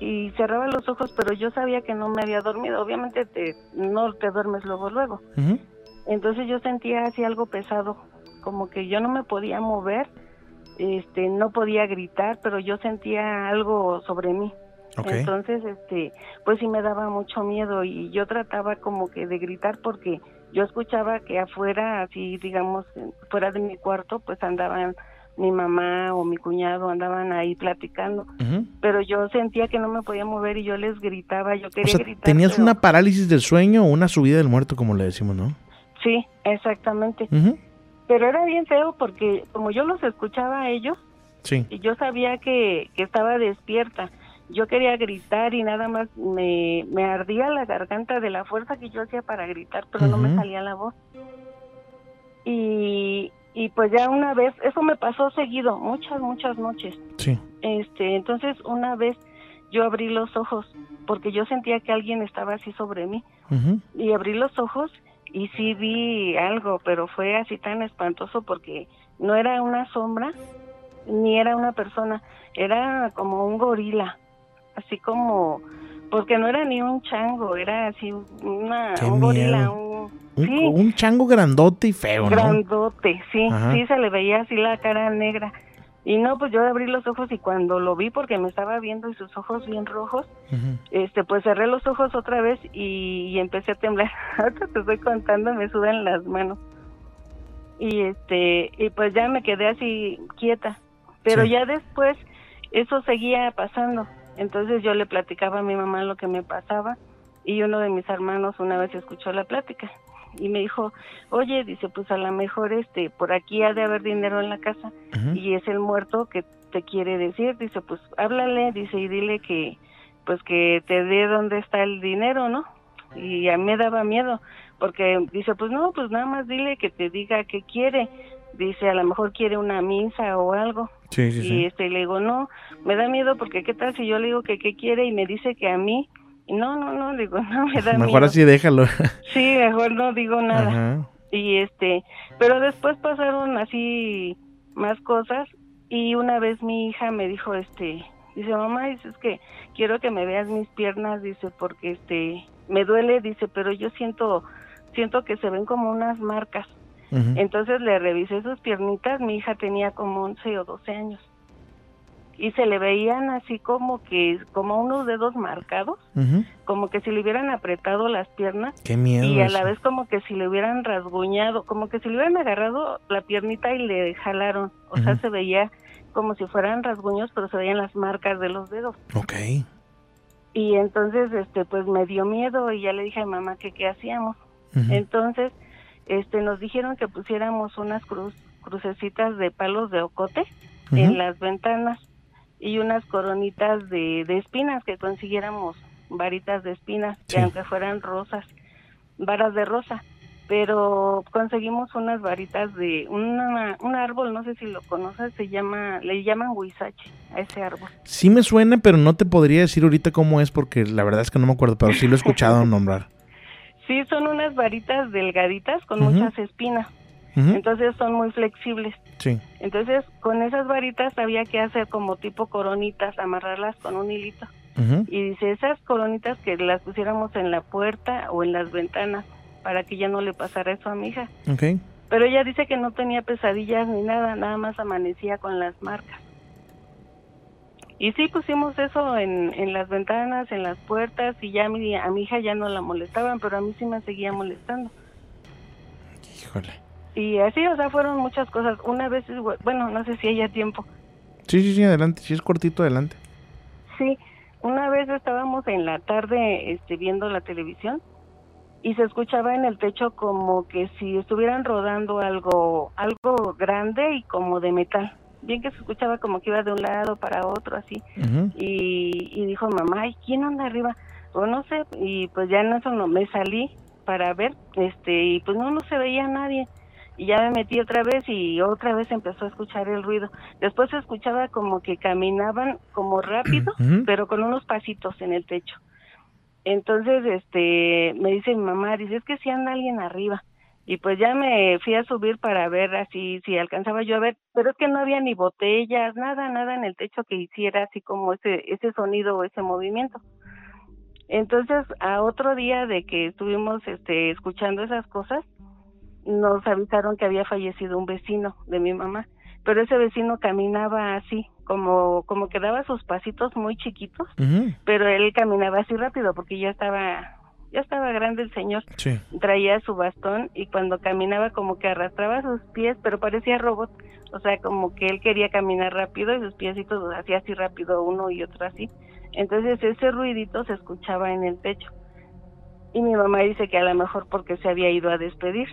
y cerraba los ojos, pero yo sabía que no me había dormido. Obviamente, te, no te duermes luego, luego. Entonces yo sentía así algo pesado, como que yo no me podía mover este, no podía gritar, pero yo sentía algo sobre mí. Entonces, este, pues sí me daba mucho miedo y yo trataba como que de gritar porque yo escuchaba que afuera, así digamos, fuera de mi cuarto, pues andaban mi mamá o mi cuñado andaban ahí platicando, pero yo sentía que no me podía mover y yo les gritaba, yo quería gritar. ¿Tenías una parálisis del sueño o una subida del muerto, como le decimos, no? Sí, exactamente. Pero era bien feo porque como yo los escuchaba a ellos, sí. y yo sabía que, que estaba despierta, yo quería gritar y nada más me, me ardía la garganta de la fuerza que yo hacía para gritar, pero no me salía la voz. Y, y pues ya una vez, eso me pasó seguido, muchas, muchas noches. Sí. Este, entonces una vez yo abrí los ojos porque yo sentía que alguien estaba así sobre mí. Y abrí los ojos y sí vi algo, pero fue así tan espantoso porque no era una sombra ni era una persona, era como un gorila así como, porque no era ni un chango, era así una, un gorila, un, un, chango grandote y feo, ¿no? Grandote, sí, sí, se le veía así la cara negra. Y no, pues yo abrí los ojos y cuando lo vi, porque me estaba viendo y sus ojos bien rojos, este, pues cerré los ojos otra vez y, empecé a temblar. [laughs] Ahorita te estoy contando, me sudan las manos. Y este, y pues ya me quedé así quieta. Pero ya después eso seguía pasando. Entonces yo le platicaba a mi mamá lo que me pasaba y uno de mis hermanos una vez escuchó la plática y me dijo, oye, dice, pues a lo mejor este, por aquí ha de haber dinero en la casa y es el muerto que te quiere decir, dice, pues háblale, dice, y dile que, pues que te dé dónde está el dinero, ¿no? Y a mí me daba miedo, porque dice, pues no, pues nada más dile que te diga qué quiere, dice, a lo mejor quiere una misa o algo, Sí, sí, y este le digo, no, me da miedo porque qué tal si yo le digo que qué quiere y me dice que a mí, no, no, no, digo, [laughs] no, me da miedo. Mejor así déjalo. [laughs] Sí, mejor no digo nada. Y este, pero después pasaron así más cosas y una vez mi hija me dijo, este, dice, mamá, dice, es que quiero que me veas mis piernas, dice, porque este, me duele, dice, pero yo siento, siento que se ven como unas marcas. Entonces le revisé sus piernitas, mi hija tenía como 11 o 12 años. Y se le veían así como que, como unos dedos marcados, como que si le hubieran apretado las piernas. Qué miedo. Y a la vez como que si le hubieran rasguñado, como que si le hubieran agarrado la piernita y le jalaron. O sea, se veía como si fueran rasguños, pero se veían las marcas de los dedos. Ok. Y entonces, este, pues me dio miedo y ya le dije a mamá que qué hacíamos. Entonces, este, nos dijeron que pusiéramos unas cruz, crucecitas de palos de ocote en las ventanas y unas coronitas de, de, espinas, que consiguiéramos varitas de espinas, que aunque fueran rosas, varas de rosa. Pero conseguimos unas varitas de una, un árbol, no sé si lo conoces, se llama, le llaman huizache a ese árbol. Sí me suena, pero no te podría decir ahorita cómo es porque la verdad es que no me acuerdo, pero sí lo he escuchado [laughs] nombrar. Sí, son unas varitas delgaditas con muchas espinas. Entonces son muy flexibles. Sí. Entonces con esas varitas había que hacer como tipo coronitas, amarrarlas con un hilito. Y dice, esas coronitas que las pusiéramos en la puerta o en las ventanas para que ya no le pasara eso a mi hija. Okay. Pero ella dice que no tenía pesadillas ni nada, nada más amanecía con las marcas. Y sí pusimos eso en, en las ventanas, en las puertas, y ya a mi, a mi hija ya no la molestaban, pero a mí sí me seguía molestando. Híjole. Y así, o sea, fueron muchas cosas. Una vez, bueno, no sé si haya tiempo. Sí, sí, sí, adelante. Si es cortito, adelante. Sí, una vez estábamos en la tarde este, viendo la televisión y se escuchaba en el techo como que si estuvieran rodando algo, algo grande y como de metal bien que se escuchaba como que iba de un lado para otro así. Y, y, dijo mamá ¿y quién anda arriba? o no sé y pues ya en eso no me salí para ver este y pues no no se veía nadie. Y ya me metí otra vez y otra vez empezó a escuchar el ruido. Después se escuchaba como que caminaban como rápido pero con unos pasitos en el techo. Entonces este me dice mi mamá dice es que si anda alguien arriba y pues ya me fui a subir para ver así si alcanzaba yo a ver, pero es que no había ni botellas, nada, nada en el techo que hiciera así como ese ese sonido o ese movimiento. Entonces, a otro día de que estuvimos este escuchando esas cosas, nos avisaron que había fallecido un vecino de mi mamá, pero ese vecino caminaba así, como, como que daba sus pasitos muy chiquitos, pero él caminaba así rápido porque ya estaba, ya estaba grande el señor. Sí. Traía su bastón y cuando caminaba como que arrastraba sus pies, pero parecía robot. O sea, como que él quería caminar rápido y sus piecitos los hacía así rápido uno y otro así. Entonces ese ruidito se escuchaba en el techo. Y mi mamá dice que a lo mejor porque se había ido a despedir.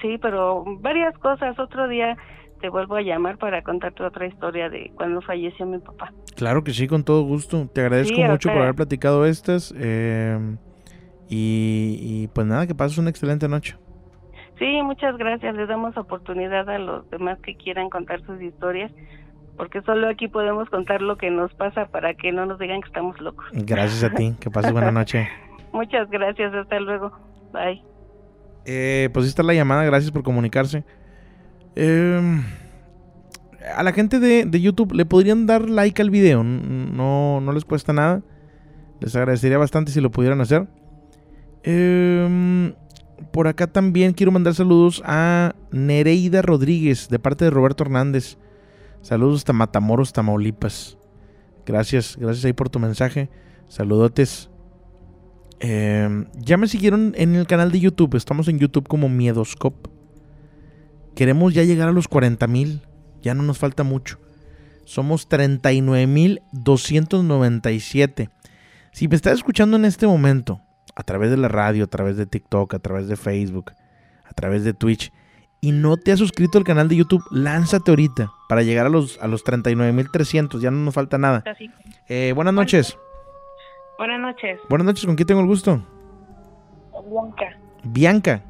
Sí, pero varias cosas. Otro día te vuelvo a llamar para contarte otra historia de cuando falleció mi papá. Claro que sí, con todo gusto. Te agradezco Sí, mucho por haber platicado estas. eh, y, y pues nada, que pases una excelente noche. Sí, muchas gracias. Les damos oportunidad a los demás que quieran contar sus historias, porque solo aquí podemos contar lo que nos pasa para que no nos digan que estamos locos. Gracias a ti, que pases buena noche. [laughs] Muchas gracias. Hasta luego. Bye. Eh, pues ahí está la llamada, gracias por comunicarse. Eh, a la gente de, de YouTube le podrían dar like al video, no, no les cuesta nada. Les agradecería bastante si lo pudieran hacer. Eh, por acá también quiero mandar saludos a Nereida Rodríguez de parte de Roberto Hernández. Saludos hasta Matamoros, Tamaulipas. Gracias, gracias ahí por tu mensaje. Saludotes. Eh, ya me siguieron en el canal de YouTube. Estamos en YouTube como Miedoscop. Queremos ya llegar a los 40 mil. Ya no nos falta mucho. Somos 39.297. Si me estás escuchando en este momento, a través de la radio, a través de TikTok, a través de Facebook, a través de Twitch, y no te has suscrito al canal de YouTube, lánzate ahorita para llegar a los, a los 39.300. Ya no nos falta nada. Eh, buenas noches. Buenas noches. Buenas noches, ¿con quién tengo el gusto? Blanca. Bianca.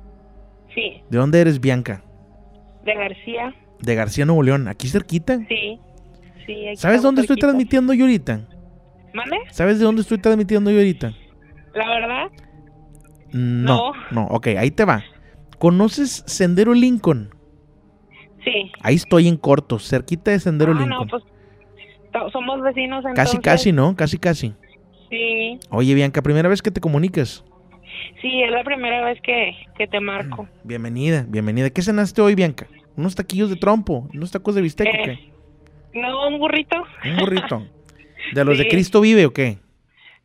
Sí, ¿De dónde eres, Bianca? De García. De García Nuevo León, aquí cerquita. Sí. Sí, aquí ¿Sabes dónde estoy transmitiendo yo ahorita? ¿Mande? ¿Sabes de dónde estoy transmitiendo yo ahorita? La verdad, No, no, ok, ahí te va. ¿Conoces Sendero Lincoln? sí. Ahí estoy en corto, cerquita de Sendero ah, no, Lincoln. pues to- somos vecinos entonces. casi, casi, ¿no? Casi, casi. Sí, Oye, Bianca, primera vez que te comunicas. Sí, es la primera vez que, que te marco. Bienvenida, bienvenida. ¿Qué cenaste hoy, Bianca? ¿Unos taquillos de trompo? ¿Unos tacos de bistec o Eh, qué? No, un burrito. ¿Un burrito? [laughs] ¿De los de. Cristo vive o qué?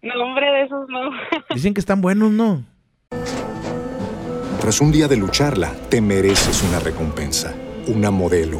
No, hombre, de esos no. [laughs] Dicen que están buenos, ¿no? Tras un día de lucharla, te mereces una recompensa, una modelo,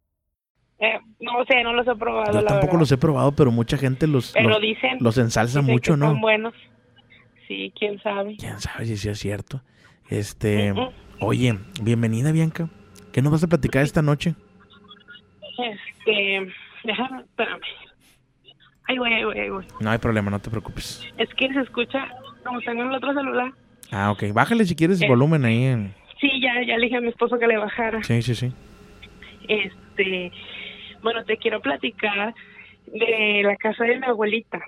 Eh, no sé, no los he probado, Yo la tampoco verdad. los he probado, pero mucha gente los, Pero los, dicen. los ensalza dicen mucho, que ¿no? Son buenos. Sí, quién sabe. ¿Quién sabe si sí es cierto? Este, oye, bienvenida Bianca. ¿Qué nos vas a platicar esta noche? Este, déjame, espérame. Ay, güey, ay, güey, ay, güey. No hay problema, no te preocupes. Es que se escucha como tengo en el otro celular. Ah, ok. Bájale si quieres Eh. volumen ahí. En... Sí, ya, ya le dije a mi esposo que le bajara. Sí, sí, sí. Este, bueno, te quiero platicar de la casa de mi abuelita.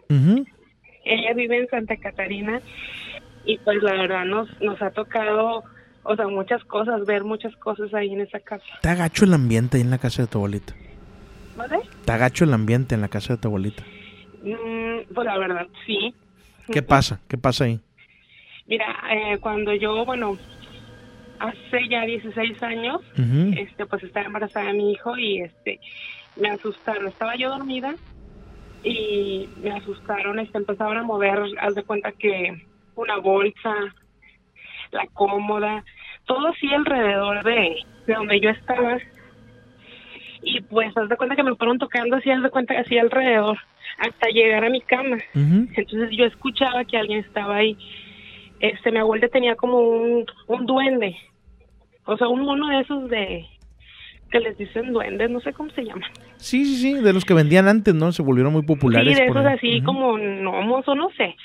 Ella vive en Santa Catarina y pues la verdad nos, nos ha tocado, o sea, muchas cosas, ver muchas cosas ahí en esa casa. Está gacho el ambiente ahí en la casa de tu abuelita. ¿Vale? Está gacho el ambiente en la casa de tu abuelita. Mm, pues la verdad, sí. ¿Qué pasa? ¿Qué pasa ahí? Mira, eh, cuando yo, bueno, hace ya 16 años, este, pues estaba embarazada de mi hijo y este, me asustaron. Estaba yo dormida y me asustaron, este, empezaron a mover, haz de cuenta que una bolsa, la cómoda, todo así alrededor de, de donde yo estaba. Y pues haz de cuenta que me fueron tocando así, haz de cuenta así alrededor, hasta llegar a mi cama. Entonces yo escuchaba que alguien estaba ahí. Este, mi abuela tenía como un, un duende, o sea, un mono de esos de que les dicen duendes, no sé cómo se llaman. Sí, sí, sí. De los que vendían antes, ¿no? Se volvieron muy populares. sí, de esos así como gnomos o no sé.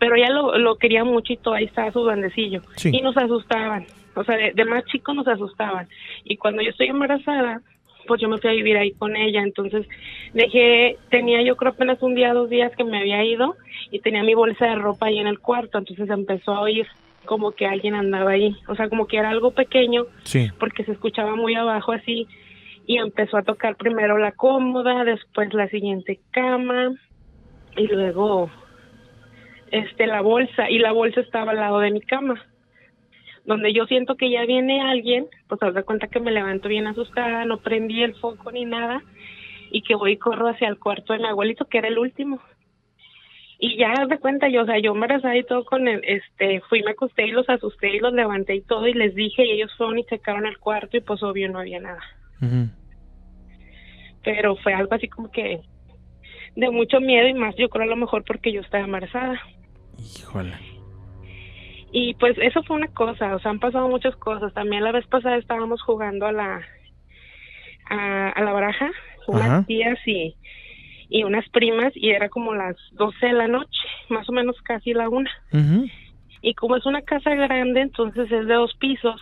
Pero ella lo, lo quería mucho y todo ahí estaba su duendecillo. Sí. Y nos asustaban. O sea, de, de más chicos nos asustaban. Y cuando yo estoy embarazada, pues yo me fui a vivir ahí con ella. Entonces dejé, tenía yo creo apenas un día, dos días que me había ido y tenía mi bolsa de ropa ahí en el cuarto. Entonces empezó a oír como que alguien andaba ahí. O sea, como que era algo pequeño Sí. porque se escuchaba muy abajo así y empezó a tocar primero la cómoda, después la siguiente cama y luego este la bolsa y la bolsa estaba al lado de mi cama. Donde yo siento que ya viene alguien, pues haz de cuenta que me levanto bien asustada, no prendí el foco ni nada y que voy y corro hacia el cuarto de mi abuelito que era el último. Y ya de cuenta yo, o sea, yo embarazada y todo con el, este, fui, me acosté y los asusté y los levanté y todo y les dije y ellos fueron y checaron el cuarto y pues obvio no había nada. Pero fue algo así como que de mucho miedo y más yo creo a lo mejor porque yo estaba embarazada Híjole. y pues eso fue una cosa o sea han pasado muchas cosas también la vez pasada estábamos jugando a la a, a la baraja unas Ajá. tías y y unas primas y era como las 12 de la noche más o menos casi la una y como es una casa grande entonces es de dos pisos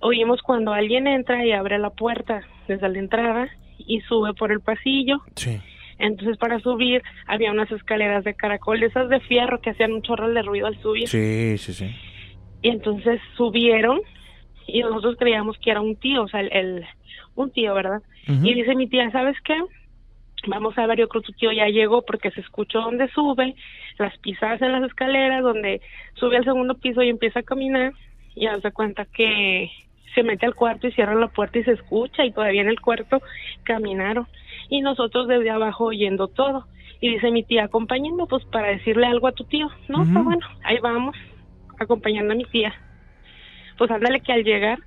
oímos cuando alguien entra y abre la puerta desde la entrada y sube por el pasillo Sí. entonces para subir había unas escaleras de caracol, esas de fierro que hacían un chorro de ruido al subir. Sí, sí, sí. Y entonces subieron y nosotros creíamos que era un tío, o sea, el, el- un tío, ¿verdad? Y dice mi tía, ¿sabes qué? Vamos a ver, yo creo que tu tío ya llegó porque se escuchó donde sube, las pisadas en las escaleras, donde sube al segundo piso y empieza a caminar y hace cuenta que se mete al cuarto y cierra la puerta y se escucha y todavía en el cuarto caminaron y nosotros desde abajo oyendo todo. Y dice mi tía, acompáñenme pues para decirle algo a tu tío. No, está Ujú. bueno, ahí vamos, acompañando a mi tía. Pues ándale que al llegar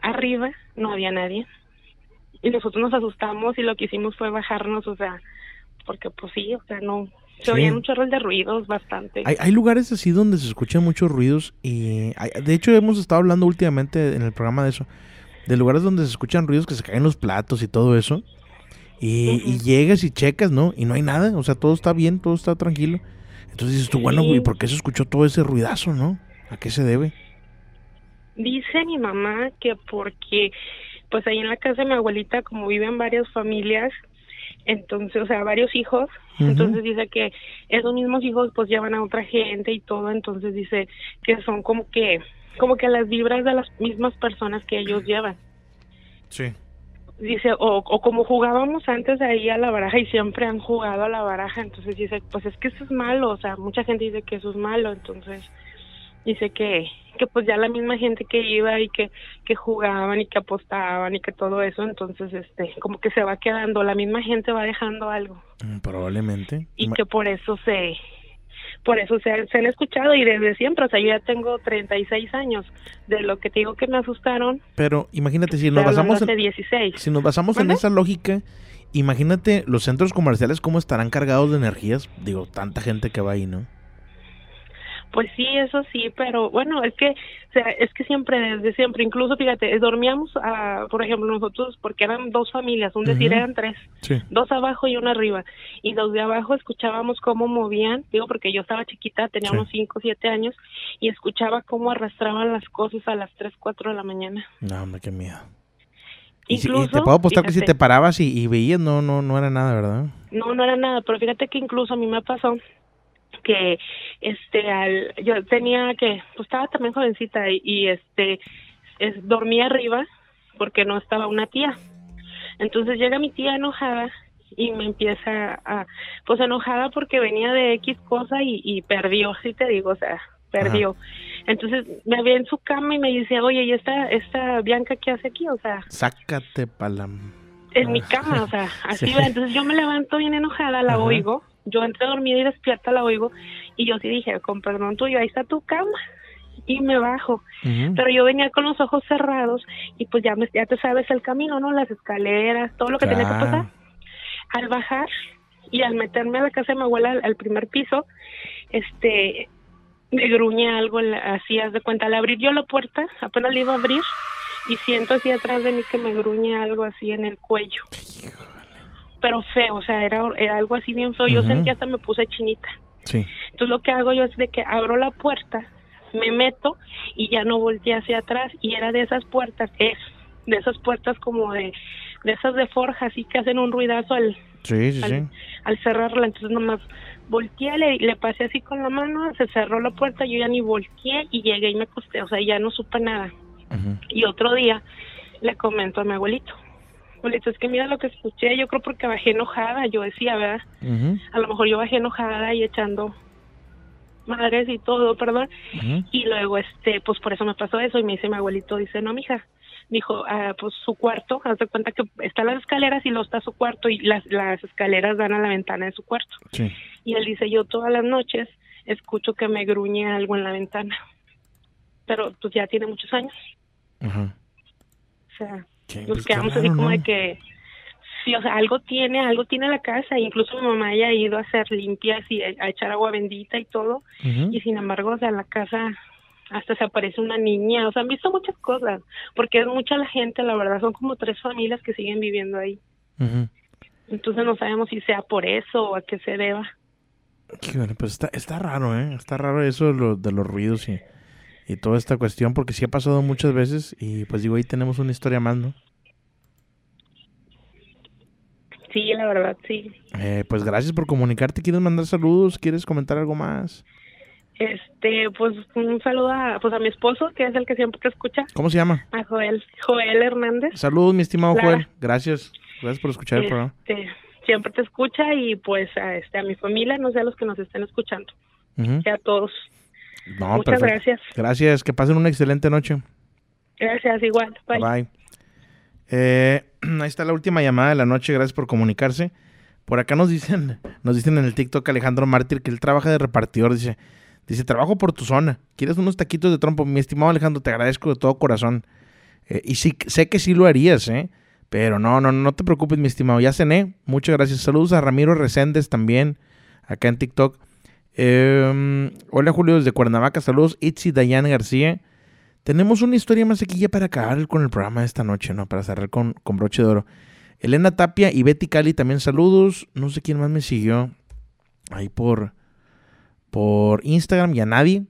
arriba no había nadie. Y nosotros nos asustamos y lo que hicimos fue bajarnos, o sea, porque pues sí, o sea, no, se Sí. oían un chorro de ruidos bastante. Hay, hay lugares así donde se escuchan muchos ruidos y hay- de hecho hemos estado hablando últimamente en el programa de eso, de lugares donde se escuchan ruidos que se caen los platos y todo eso. Y, y llegas y checas, ¿no? Y no hay nada, o sea, todo está bien, todo está tranquilo. Entonces dices tú, bueno, Sí. güey, ¿por qué se escuchó todo ese ruidazo, no? ¿A qué se debe? Dice mi mamá que porque, pues ahí en la casa de mi abuelita, como viven varias familias, entonces, o sea, varios hijos, entonces dice que esos mismos hijos pues llevan a otra gente y todo, entonces dice que son como que, como que las vibras de las mismas personas que ellos llevan. Sí. Dice, o, o como jugábamos antes ahí a la baraja y siempre han jugado a la baraja, entonces dice, pues es que eso es malo, o sea, mucha gente dice que eso es malo, entonces dice que, que pues ya la misma gente que iba y que, que jugaban y que apostaban y que todo eso, entonces este, como que se va quedando, la misma gente va dejando algo Mm, Probablemente. y que por eso se, por eso se, se han escuchado y desde siempre, o sea, yo ya tengo 36 años, de lo que te digo que me asustaron, Pero imagínate, si nos basamos en, 16. si nos basamos en esa lógica, imagínate los centros comerciales cómo estarán cargados de energías. Digo, tanta gente que va ahí, ¿no? Pues sí, eso sí, pero bueno, es que, o sea, es que siempre, desde siempre, incluso fíjate, dormíamos, ah, por ejemplo, nosotros, porque eran dos familias, un decir eran tres, Sí. dos abajo y una arriba, y los de abajo escuchábamos cómo movían, digo, porque yo estaba chiquita, tenía Sí. unos cinco, siete años, y escuchaba cómo arrastraban las cosas a las tres, cuatro de la mañana. No, hombre, qué miedo. Y Incluso, te puedo apostar que si te parabas y, y veías, no, no, no era nada, ¿verdad? No, no era nada, pero fíjate que incluso a mí me pasó que este al yo tenía que pues estaba también jovencita y, y, este es, dormía arriba porque no estaba una tía. Entonces llega mi tía enojada y me empieza a pues enojada porque venía de X cosa y, y perdió, sí te digo, o sea, perdió. Entonces me ve en su cama y me dice, "Oye, ¿y esta esta Bianca qué hace aquí?" O sea, Sácate pa' la... en mi cama, o sea, [laughs] así Sí. va. Entonces yo me levanto bien enojada, la Ajá. oigo. Yo entré dormida y despierta, la oigo. Y yo sí dije, con perdón tuyo, ahí está tu cama. Y me bajo. Pero yo venía con los ojos cerrados y pues ya, me, ya te sabes el camino, ¿no? Las escaleras, todo lo que tenía que pasar. Al bajar y al meterme a la casa de mi abuela al, al primer piso, este, me gruñe algo, así, haz de cuenta. Al abrir yo la puerta, apenas la iba a abrir y siento así atrás de mí que me gruñe algo así en el cuello. Pero feo, o sea, era, era algo así bien feo. Yo Ujú. sentí hasta me puse chinita. Sí. Entonces lo que hago yo es de que abro la puerta, me meto y ya no volteé hacia atrás y era de esas puertas, es de esas puertas como de de esas de forja, así que hacen un ruidazo al, Sí, sí, sí. al cerrarla. Entonces nomás volteé, le, le pasé así con la mano, se cerró la puerta, yo ya ni volteé y llegué y me acosté, o sea, ya no supe nada. Y otro día le comento a mi abuelito, abuelito, es que mira lo que escuché, yo creo porque bajé enojada, yo decía, ¿verdad? A lo mejor yo bajé enojada y echando madres y todo, perdón. Y luego, este, pues por eso me pasó eso y me dice mi abuelito, dice, no, mija, dijo, ah, pues su cuarto, haz de cuenta que están las escaleras y luego está su cuarto y las, las escaleras dan a la ventana de su cuarto. Sí. Y él dice, yo todas las noches escucho que me gruñe algo en la ventana. Pero pues ya tiene muchos años. Ajá. O sea, nos quedamos así como ¿no? de que sí, o sea, algo tiene, algo tiene la casa. Incluso mi mamá haya ido a hacer limpias y a, echar agua bendita y todo. Y sin embargo, o sea, la casa hasta se aparece una niña. O sea, han visto muchas cosas. Porque es mucha la gente, la verdad, son como tres familias que siguen viviendo ahí. Entonces no sabemos si sea por eso o a qué se deba. Híjole, pues está, está raro, ¿eh? Está raro eso de, lo- de los ruidos y, y toda esta cuestión, porque sí ha pasado muchas veces y pues digo, ahí tenemos una historia más, ¿no? Sí, la verdad, sí. Eh, pues gracias por comunicarte. ¿Quieres mandar saludos? ¿Quieres comentar algo más? Este, pues un saludo a, pues, a mi esposo, que es el que siempre te escucha. ¿Cómo se llama? A Joel, Joel Hernández. Saludos, mi estimado Clara. Joel. Gracias. Gracias por escuchar el programa. Este, siempre te escucha y pues a, este, a mi familia, no sé a los que nos estén escuchando. Y a todos. No, Muchas perfecto. gracias. Gracias. Que pasen una excelente noche. Gracias, igual. Bye. Bye. Eh, [clears throat] ahí está la última llamada de la noche. Gracias por comunicarse. Por acá nos dicen, nos dicen en el TikTok Alejandro Mártir que él trabaja de repartidor. Dice, dice, trabajo por tu zona. ¿Quieres unos taquitos de trompo? Mi estimado Alejandro, te agradezco de todo corazón. Eh, y sí, sé que sí lo harías, ¿eh? Pero no, no, no te preocupes, mi estimado. Ya cené. Muchas gracias. Saludos a Ramiro Reséndez también, acá en TikTok. Eh, hola Julio desde Cuernavaca. Saludos. Itzi Dayan García. Tenemos una historia más aquí ya para acabar con el programa de esta noche, ¿no? Para cerrar con, con broche de oro. Elena Tapia y Betty Cali también saludos. No sé quién más me siguió ahí por, por Instagram y a nadie.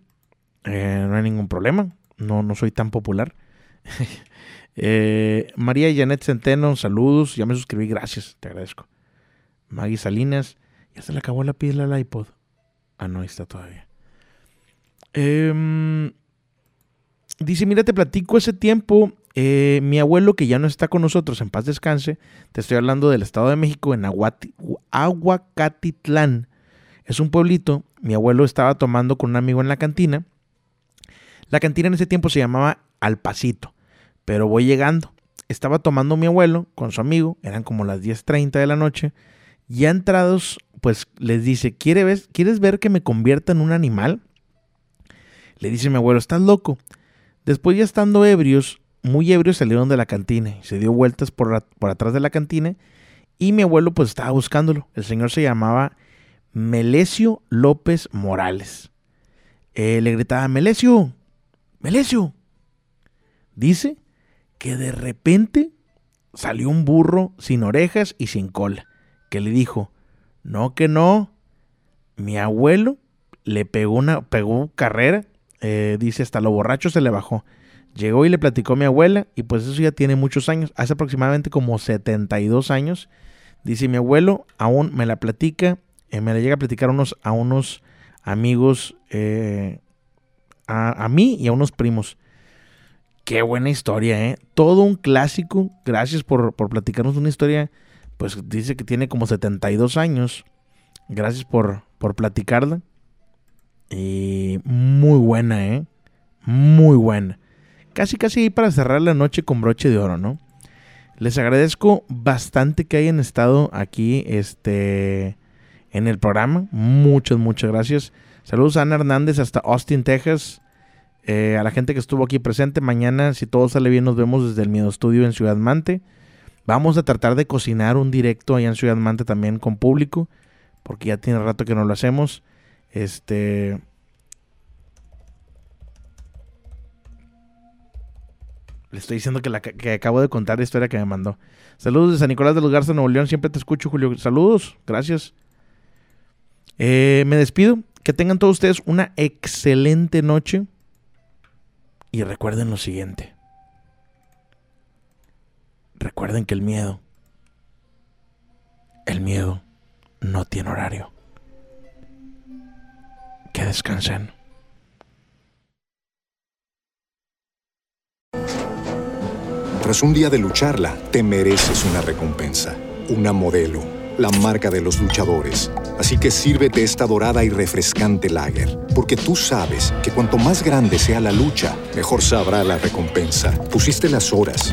Eh, no hay ningún problema. No, no soy tan popular. [laughs] Eh, María Janet Centeno, saludos. Ya me suscribí, gracias, te agradezco. Maggie Salinas, ya se le acabó la pila al iPod. Ah, no, ahí está todavía. Em, dice, mira, te platico ese tiempo. eh, mi abuelo, que ya no está con nosotros, en paz descanse, te estoy hablando del Estado de México, en Aguati- Aguacatitlán. Es un pueblito. Mi abuelo estaba tomando con un amigo en la cantina. La cantina en ese tiempo se llamaba Al Pasito, pero voy llegando. Estaba tomando mi abuelo con su amigo, eran como las 10.30 de la noche. Ya entrados, pues les dice, ¿Quiere ver, ¿quieres ver que me convierta en un animal? Le dice mi abuelo, ¿estás loco? Después ya estando ebrios, muy ebrios salieron de la cantina se dio vueltas por, por atrás de la cantina y mi abuelo pues estaba buscándolo. El señor se llamaba Melesio López Morales. Le gritaba, Melesio, Melesio. Dice que de repente salió un burro sin orejas y sin cola, que le dijo, no que no, mi abuelo le pegó una pegó carrera, eh, dice hasta lo borracho se le bajó. Llegó y le platicó a mi abuela y pues eso ya tiene muchos años, hace aproximadamente como 72 años. Dice mi abuelo, aún me la platica, eh, me la llega a platicar a unos, a unos amigos, eh, a, a mí y a unos primos. Qué buena historia, ¿eh? Todo un clásico. Gracias por, por platicarnos una historia. Pues dice que tiene como 72 años. Gracias por, por platicarla. Y muy buena, ¿eh? Muy buena. Casi, casi ahí para cerrar la noche con broche de oro, ¿no? Les agradezco bastante que hayan estado aquí este, en el programa. Muchas, muchas gracias. Saludos a Ana Hernández hasta Austin, Texas. Eh, a la gente que estuvo aquí presente. Mañana, si todo sale bien, nos vemos desde el Miedo Estudio en Ciudad Mante. Vamos a tratar de cocinar un directo allá en Ciudad Mante también con público. Porque ya tiene rato que no lo hacemos. Este. Le estoy diciendo que, la, que acabo de contar la historia que me mandó. Saludos de San Nicolás de los Garza, Nuevo León. Siempre te escucho, Julio. Saludos. Gracias. Eh, me despido. Que tengan todos ustedes una excelente noche. Y recuerden lo siguiente. Recuerden que el miedo, el miedo no tiene horario. Que descansen. Tras un día de lucharla, te mereces una recompensa, una modelo, la marca de los luchadores. Así que sírvete esta dorada y refrescante lager, porque tú sabes que cuanto más grande sea la lucha, mejor sabrá la recompensa. Pusiste las horas,